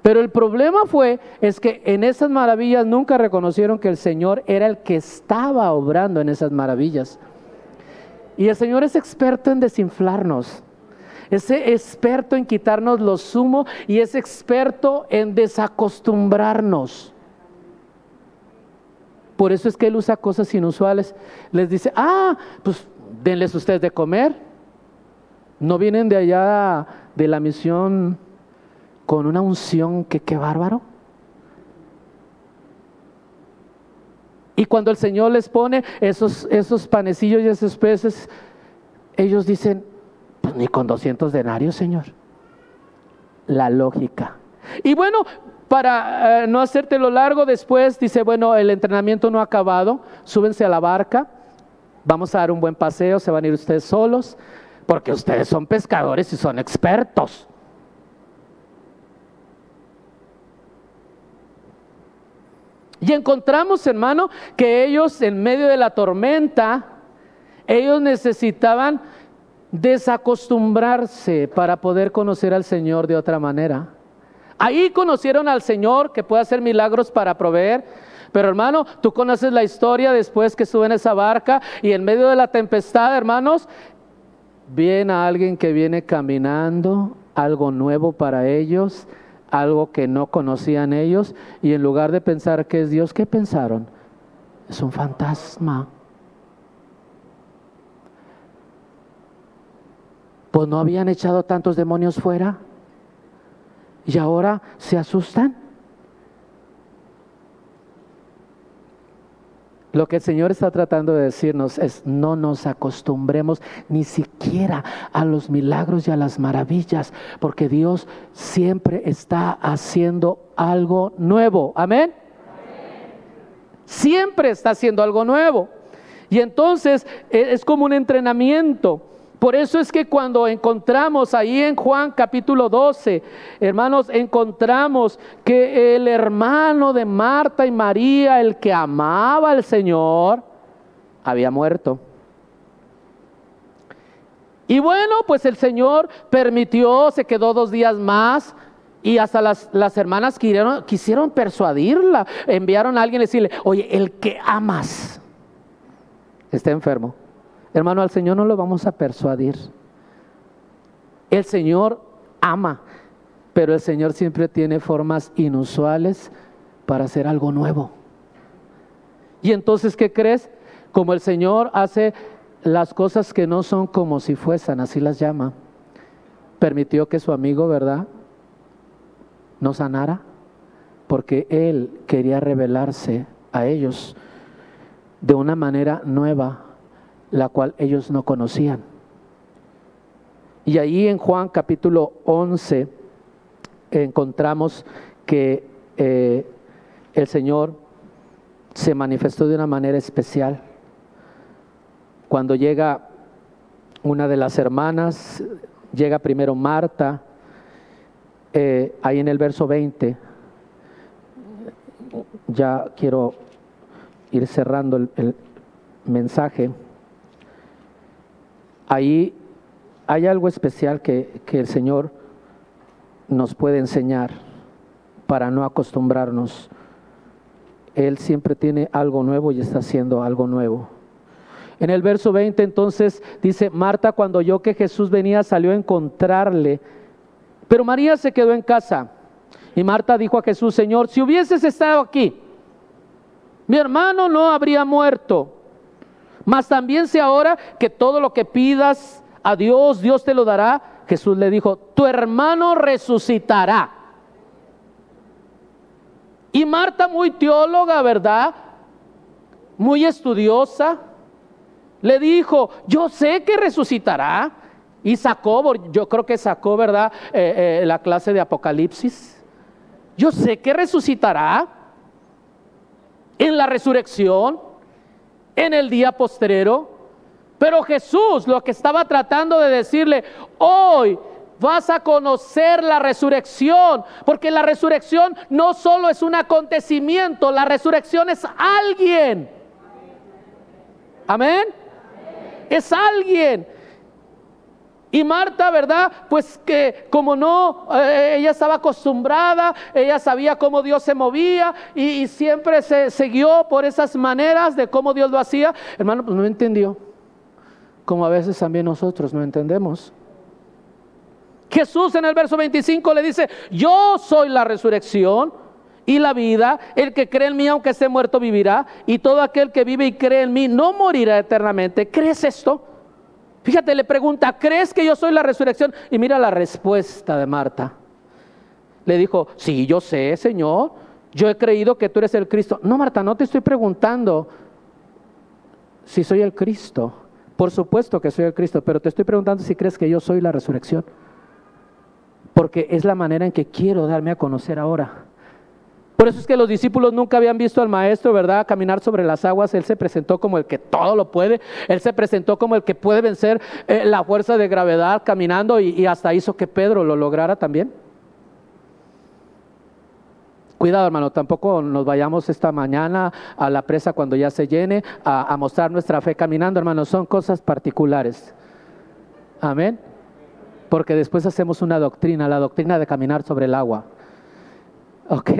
Pero el problema fue, es que en esas maravillas nunca reconocieron que el Señor era el que estaba obrando en esas maravillas. Y el Señor es experto en desinflarnos. Es experto en quitarnos lo sumo y es experto en desacostumbrarnos. Por eso es que Él usa cosas inusuales. Les dice, ah, pues denles ustedes de comer. No vienen de allá de la misión con una unción que qué bárbaro. Y cuando el Señor les pone esos, esos panecillos y esos peces, ellos dicen, pues ni con 200 denarios, Señor. La lógica. Y bueno, para eh, no hacértelo largo, después dice, bueno, el entrenamiento no ha acabado, súbense a la barca, vamos a dar un buen paseo, se van a ir ustedes solos, porque ustedes son pescadores y son expertos. Y encontramos, hermano, que ellos en medio de la tormenta, ellos necesitaban desacostumbrarse para poder conocer al Señor de otra manera. Ahí conocieron al Señor que puede hacer milagros para proveer. Pero hermano, tú conoces la historia después que estuve en esa barca y en medio de la tempestad, hermanos, viene a alguien que viene caminando, algo nuevo para ellos, algo que no conocían ellos, y en lugar de pensar que es Dios, ¿qué pensaron? Es un fantasma. Pues no habían echado tantos demonios fuera y ahora se asustan. Lo que el Señor está tratando de decirnos es no nos acostumbremos ni siquiera a los milagros y a las maravillas, porque Dios siempre está haciendo algo nuevo. Amén. Siempre está haciendo algo nuevo. Y entonces e, es como un entrenamiento. Por eso es que cuando encontramos ahí en Juan capítulo 12, hermanos, encontramos que el hermano de Marta y María, el que amaba al Señor, había muerto. Y bueno, pues el Señor permitió, se quedó dos días más. Y hasta las, las hermanas quisieron, quisieron persuadirla. Enviaron a alguien a decirle, oye, el que amas está enfermo. Hermano, al Señor no lo vamos a persuadir. El Señor ama, pero el Señor siempre tiene formas inusuales para hacer algo nuevo. Y entonces, ¿qué crees? Como el Señor hace las cosas que no son como si fuesen, así las llama, permitió que su amigo, ¿verdad? No sanara, porque Él quería revelarse a ellos de una manera nueva la cual ellos no conocían. Y ahí en Juan capítulo 11 encontramos que eh, el Señor se manifestó de una manera especial. Cuando llega una de las hermanas, llega primero Marta, eh, ahí en el verso 20, ya quiero ir cerrando el mensaje ahí hay algo especial que, el Señor nos puede enseñar para no acostumbrarnos. Él siempre tiene algo nuevo y está haciendo algo nuevo. En el verso 20 entonces dice, Marta cuando oyó que Jesús venía salió a encontrarle, pero María se quedó en casa. Y Marta dijo a Jesús, Señor, si hubieses estado aquí, mi hermano no habría muerto. Mas también sé ahora que todo lo que pidas a Dios, Dios te lo dará. Jesús le dijo, tu hermano resucitará. Y Marta, muy teóloga, ¿verdad? Muy estudiosa, le dijo, yo sé que resucitará. Y sacó, yo creo que sacó, ¿verdad? Eh, eh, la clase de Apocalipsis. Yo sé que resucitará en la resurrección en el día postrero. Pero Jesús lo que estaba tratando de decirle, hoy vas a conocer la resurrección, porque la resurrección no solo es un acontecimiento, la resurrección es alguien. Amén. Es alguien. Y Marta, ¿verdad? Pues que como no, eh, ella estaba acostumbrada, ella sabía cómo Dios se movía y, siempre se siguió por esas maneras de cómo Dios lo hacía. Hermano, pues no entendió. Como a veces también nosotros no entendemos. Jesús en el verso 25 le dice, yo soy la resurrección y la vida, el que cree en mí aunque esté muerto vivirá, y todo aquel que vive y cree en mí no morirá eternamente. ¿Crees esto? Fíjate, le pregunta, ¿crees que yo soy la resurrección? Y mira la respuesta de Marta. Le dijo, sí, yo sé, Señor, yo he creído que tú eres el Cristo. No, Marta, no te estoy preguntando si soy el Cristo. Por supuesto que soy el Cristo, pero te estoy preguntando si crees que yo soy la resurrección. Porque es la manera en que quiero darme a conocer ahora. Por eso es que los discípulos nunca habían visto al maestro, ¿verdad? Caminar sobre las aguas. Él se presentó como el que todo lo puede. Él se presentó como el que puede vencer eh, la fuerza de gravedad caminando y, hasta hizo que Pedro lo lograra también. Cuidado, hermano, tampoco nos vayamos esta mañana a la presa cuando ya se llene a, a mostrar nuestra fe caminando, hermano. Son cosas particulares. Amén. Porque después hacemos una doctrina, la doctrina de caminar sobre el agua. ¿Ok?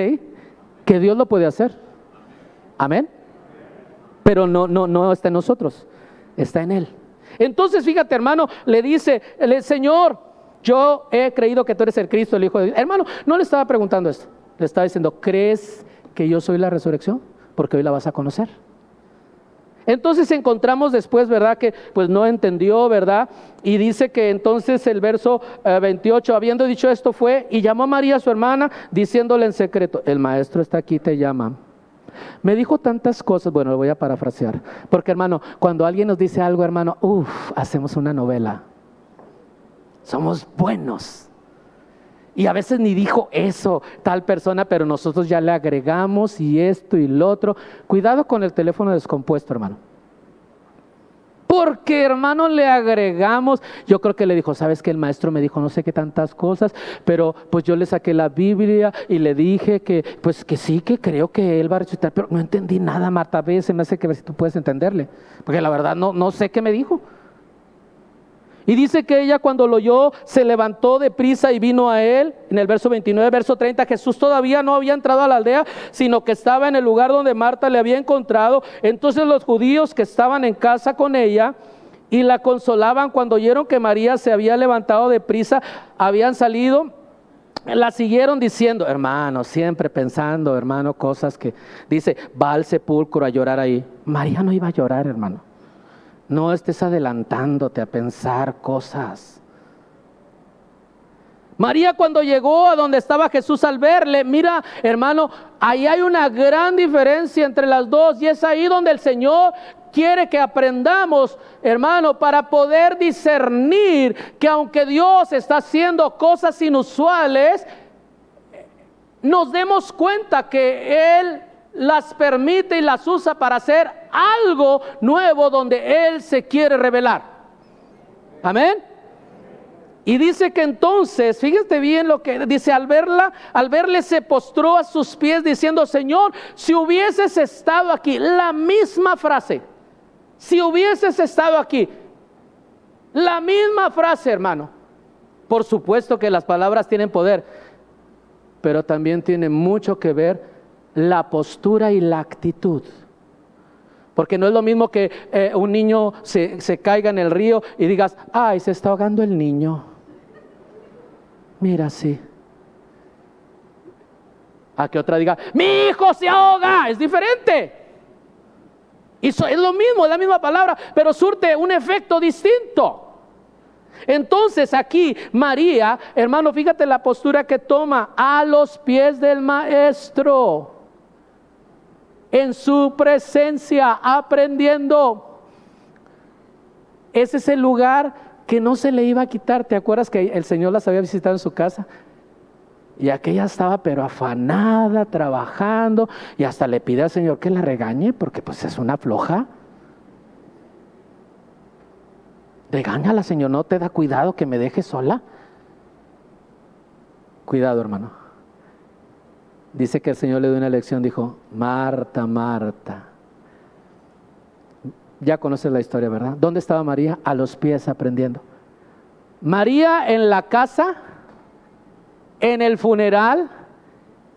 Que Dios lo puede hacer. Amén. Pero no, no, no está en nosotros, está en Él. Entonces, fíjate, hermano, le dice, el Señor, yo he creído que tú eres el Cristo, el Hijo de Dios. Hermano, no le estaba preguntando esto, le estaba diciendo, ¿crees que yo soy la resurrección? Porque hoy la vas a conocer. Entonces encontramos después, ¿verdad? Que pues no entendió, ¿verdad? Y dice que entonces el verso 28, eh, habiendo dicho esto fue y llamó a María, su hermana, diciéndole en secreto, el maestro está aquí, te llama. Me dijo tantas cosas, bueno, lo voy a parafrasear, porque hermano, cuando alguien nos dice algo, hermano, uff, hacemos una novela. Somos buenos. Y a veces ni dijo eso tal persona, pero nosotros ya le agregamos y esto y lo otro. Cuidado con el teléfono descompuesto, hermano. Porque, hermano, le agregamos. Yo creo que le dijo, sabes que el maestro me dijo no sé qué tantas cosas, pero pues yo le saqué la Biblia y le dije que, pues que sí, que creo que él va a resucitar, pero no entendí nada, Marta. A veces me hace que ver si tú puedes entenderle. Porque la verdad no, no sé qué me dijo. Y dice que ella cuando lo oyó se levantó de prisa y vino a él. En el verso 29, verso 30, Jesús todavía no había entrado a la aldea, sino que estaba en el lugar donde Marta le había encontrado. Entonces los judíos que estaban en casa con ella y la consolaban cuando oyeron que María se había levantado de prisa, habían salido la siguieron diciendo, hermano, siempre pensando, hermano, cosas que dice, va al sepulcro a llorar ahí. María no iba a llorar, hermano. No estés adelantándote a pensar cosas. María cuando llegó a donde estaba Jesús al verle, mira hermano, ahí hay una gran diferencia entre las dos y es ahí donde el Señor quiere que aprendamos, hermano, para poder discernir que aunque Dios está haciendo cosas inusuales, nos demos cuenta que Él las permite y las usa para hacer algo nuevo donde Él se quiere revelar. Amén. Y dice que entonces, fíjate bien lo que dice, al verla, al verle se postró a sus pies diciendo, Señor, si hubieses estado aquí, la misma frase, si hubieses estado aquí, la misma frase, hermano. Por supuesto que las palabras tienen poder, pero también tiene mucho que ver la postura y la actitud. Porque no es lo mismo que eh, un niño se, se, caiga en el río y digas, ay, se está ahogando el niño. Mira, sí. A que otra diga, mi hijo se ahoga. Es diferente. Y es lo mismo, es la misma palabra, pero surte un efecto distinto. Entonces aquí María, hermano, fíjate la postura que toma a los pies del maestro en su presencia, aprendiendo. Ese es el lugar que no se le iba a quitar. ¿Te acuerdas que el Señor las había visitado en su casa? Y aquella estaba pero afanada, trabajando, y hasta le pide al Señor que la regañe, porque pues es una floja. Regáñala, Señor, no te da cuidado que me deje sola. Cuidado, hermano dice que el Señor le dio una lección, dijo, Marta, Marta. Ya conoces la historia, ¿verdad? ¿Dónde estaba María? A los pies aprendiendo. María en la casa, en el funeral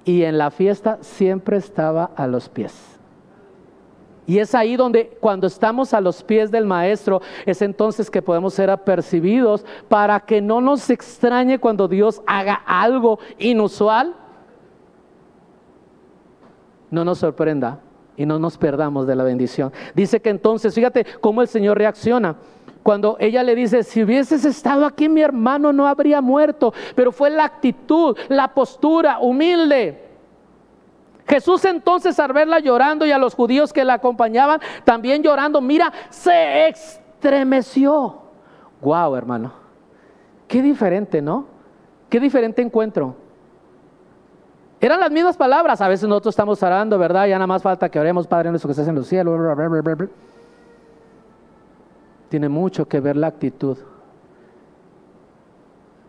y en la fiesta siempre estaba a los pies. Y es ahí donde cuando estamos a los pies del maestro, es entonces que podemos ser apercibidos para que no nos extrañe cuando Dios haga algo inusual no nos sorprenda y no nos perdamos de la bendición. Dice que entonces, fíjate cómo el Señor reacciona. Cuando ella le dice, si hubieses estado aquí mi hermano no habría muerto, pero fue la actitud, la postura humilde. Jesús entonces al verla llorando y a los judíos que la acompañaban también llorando, mira, se estremeció. Wow, hermano. Qué diferente, ¿no? Qué diferente encuentro. Eran las mismas palabras. A veces nosotros estamos orando, ¿verdad? Ya nada más falta que oremos, Padre nuestro que estás en los cielos. Tiene mucho que ver la actitud.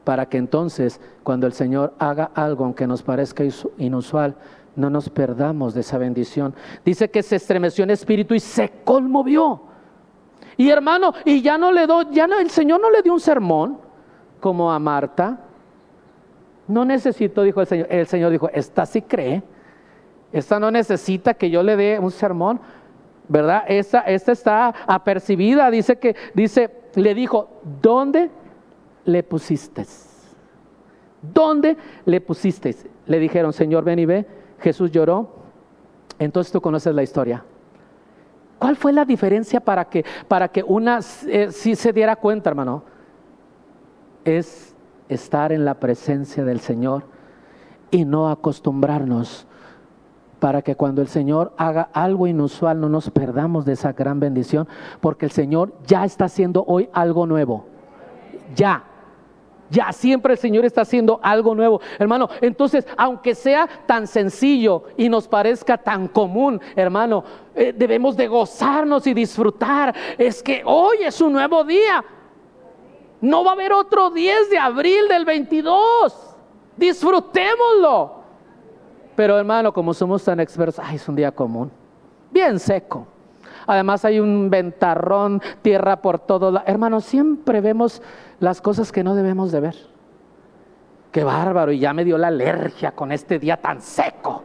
Para que entonces, cuando el Señor haga algo, aunque nos parezca inusual, no nos perdamos de esa bendición. Dice que se estremeció en espíritu y se conmovió. Y hermano, y ya no le do, ya no, el Señor no le dio un sermón como a Marta. No necesito, dijo el Señor. El Señor dijo, esta sí cree. Esta no necesita que yo le dé un sermón, ¿verdad? Esta, esta está apercibida. Dice que, dice, le dijo, ¿dónde le pusiste? ¿Dónde le pusiste? Le dijeron, Señor, ven y ve. Jesús lloró. Entonces tú conoces la historia. ¿Cuál fue la diferencia para que, para que una eh, sí se diera cuenta, hermano? Es estar en la presencia del Señor y no acostumbrarnos para que cuando el Señor haga algo inusual no nos perdamos de esa gran bendición, porque el Señor ya está haciendo hoy algo nuevo. Ya. Ya siempre el Señor está haciendo algo nuevo. Hermano, entonces, aunque sea tan sencillo y nos parezca tan común, hermano, eh, debemos de gozarnos y disfrutar. Es que hoy es un nuevo día. No va a haber otro 10 de abril del 22. Disfrutémoslo. Pero hermano, como somos tan expertos, ay, es un día común. Bien seco. Además hay un ventarrón, tierra por todo. lado. Hermano, siempre vemos las cosas que no debemos de ver. Qué bárbaro, y ya me dio la alergia con este día tan seco.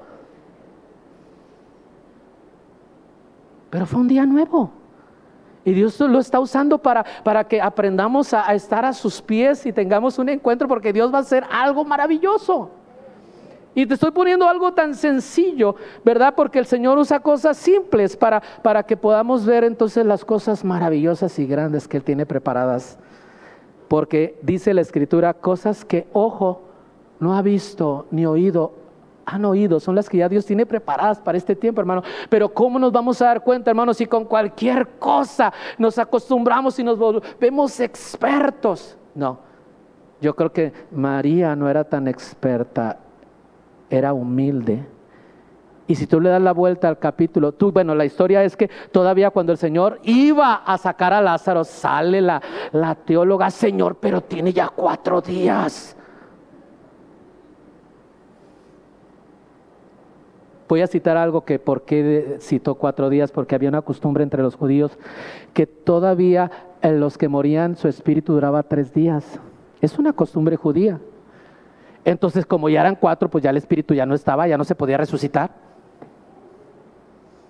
Pero fue un día nuevo. Y Dios lo está usando para, para que aprendamos a, estar a sus pies y tengamos un encuentro porque Dios va a hacer algo maravilloso. Y te estoy poniendo algo tan sencillo, ¿verdad? Porque el Señor usa cosas simples para, para que podamos ver entonces las cosas maravillosas y grandes que Él tiene preparadas. Porque dice la Escritura, cosas que ojo no ha visto ni oído, han oído, son las que ya Dios tiene preparadas para este tiempo, hermano. Pero ¿cómo nos vamos a dar cuenta, hermano, si con cualquier cosa nos acostumbramos y nos vemos expertos? No, yo creo que María no era tan experta era humilde. Y si tú le das la vuelta al capítulo, tú, bueno, la historia es que todavía cuando el Señor iba a sacar a Lázaro, sale la, la teóloga, Señor, pero tiene ya cuatro días. Voy a citar algo que por qué citó cuatro días, porque había una costumbre entre los judíos que todavía en los que morían su espíritu duraba tres días. Es una costumbre judía. Entonces, como ya eran cuatro, pues ya el espíritu ya no estaba, ya no se podía resucitar.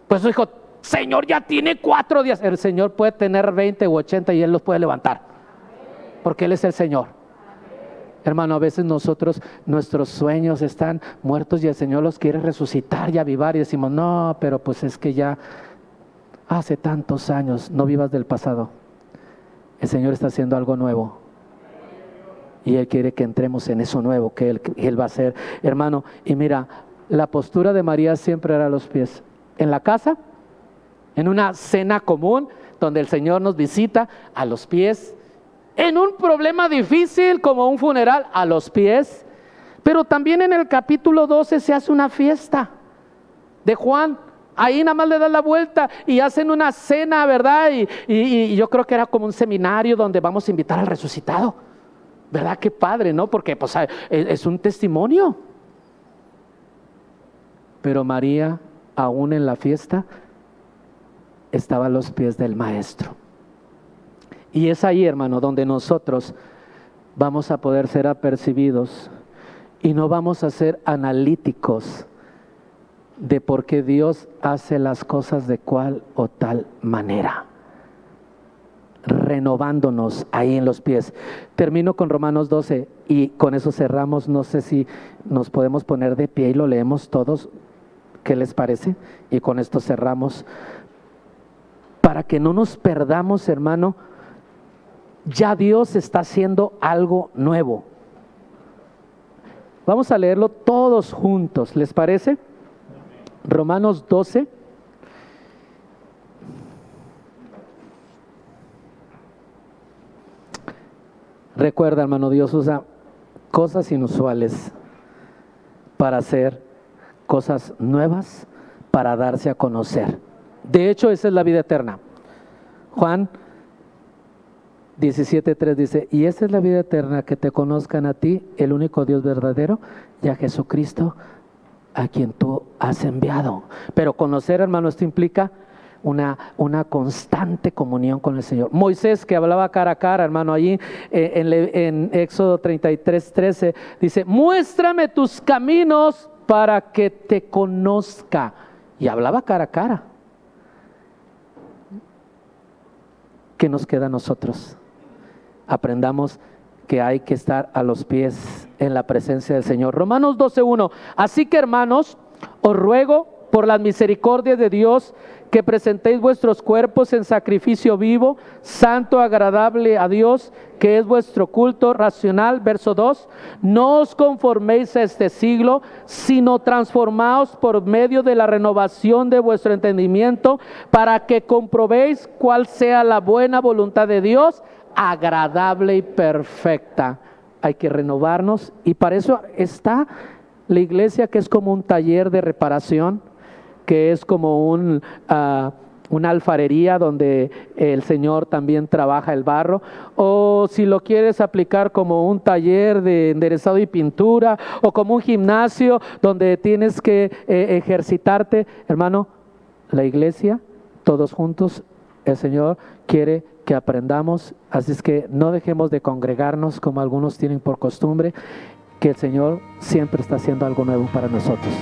Pues dijo, Señor, ya tiene cuatro días. El Señor puede tener 20 u 80 y Él los puede levantar. Porque Él es el Señor. Hermano, a veces nosotros, nuestros sueños están muertos y el Señor los quiere resucitar y avivar y decimos, no, pero pues es que ya hace tantos años, no vivas del pasado. El Señor está haciendo algo nuevo. Y Él quiere que entremos en eso nuevo que él, va a hacer. Hermano, y mira, la postura de María siempre era a los pies. En la casa, en una cena común, donde el Señor nos visita, a los pies. En un problema difícil como un funeral, a los pies. Pero también en el capítulo 12 se hace una fiesta de Juan. Ahí nada más le dan la vuelta y hacen una cena, ¿verdad? Y, y, yo creo que era como un seminario donde vamos a invitar al resucitado. ¿Verdad? Qué padre, ¿no? Porque pues, e, es un testimonio. Pero María, aún en la fiesta, estaba a los pies del Maestro. Y es ahí, hermano, donde nosotros vamos a poder ser apercibidos y no vamos a ser analíticos de por qué Dios hace las cosas de cual o tal manera renovándonos ahí en los pies. Termino con Romanos 12 y con eso cerramos. No sé si nos podemos poner de pie y lo leemos todos. ¿Qué les parece? Y con esto cerramos. Para que no nos perdamos, hermano, ya Dios está haciendo algo nuevo. Vamos a leerlo todos juntos, ¿les parece? Romanos 12 Recuerda, hermano, Dios usa cosas inusuales para hacer cosas nuevas para darse a conocer. De hecho, esa es la vida eterna. Juan 17.3 dice, y esta es la vida eterna, que te conozcan a ti, el único Dios verdadero, y a Jesucristo, a quien tú has enviado. Pero conocer, hermano, esto implica una, una, constante comunión con el Señor. Moisés, que hablaba cara a cara, hermano, allí eh, en, en, Éxodo 33, 13, dice, muéstrame tus caminos para que te conozca. Y hablaba cara a cara. ¿Qué nos queda a nosotros? Aprendamos que hay que estar a los pies en la presencia del Señor. Romanos 12.1. Así que hermanos, os ruego por las misericordias de Dios que presentéis vuestros cuerpos en sacrificio vivo, santo, agradable a Dios, que es vuestro culto racional. Verso 2, no os conforméis a este siglo, sino transformaos por medio de la renovación de vuestro entendimiento, para que comprobéis cuál sea la buena voluntad de Dios, agradable y perfecta. Hay que renovarnos y para eso está la iglesia que es como un taller de reparación que es como un, ah, una alfarería donde el Señor también trabaja el barro, o si lo quieres aplicar como un taller de enderezado y pintura, o como un gimnasio donde tienes que eh, ejercitarte, hermano, la iglesia, todos juntos, el Señor quiere que aprendamos, así es que no dejemos de congregarnos como algunos tienen por costumbre, que el Señor siempre está haciendo algo nuevo para nosotros.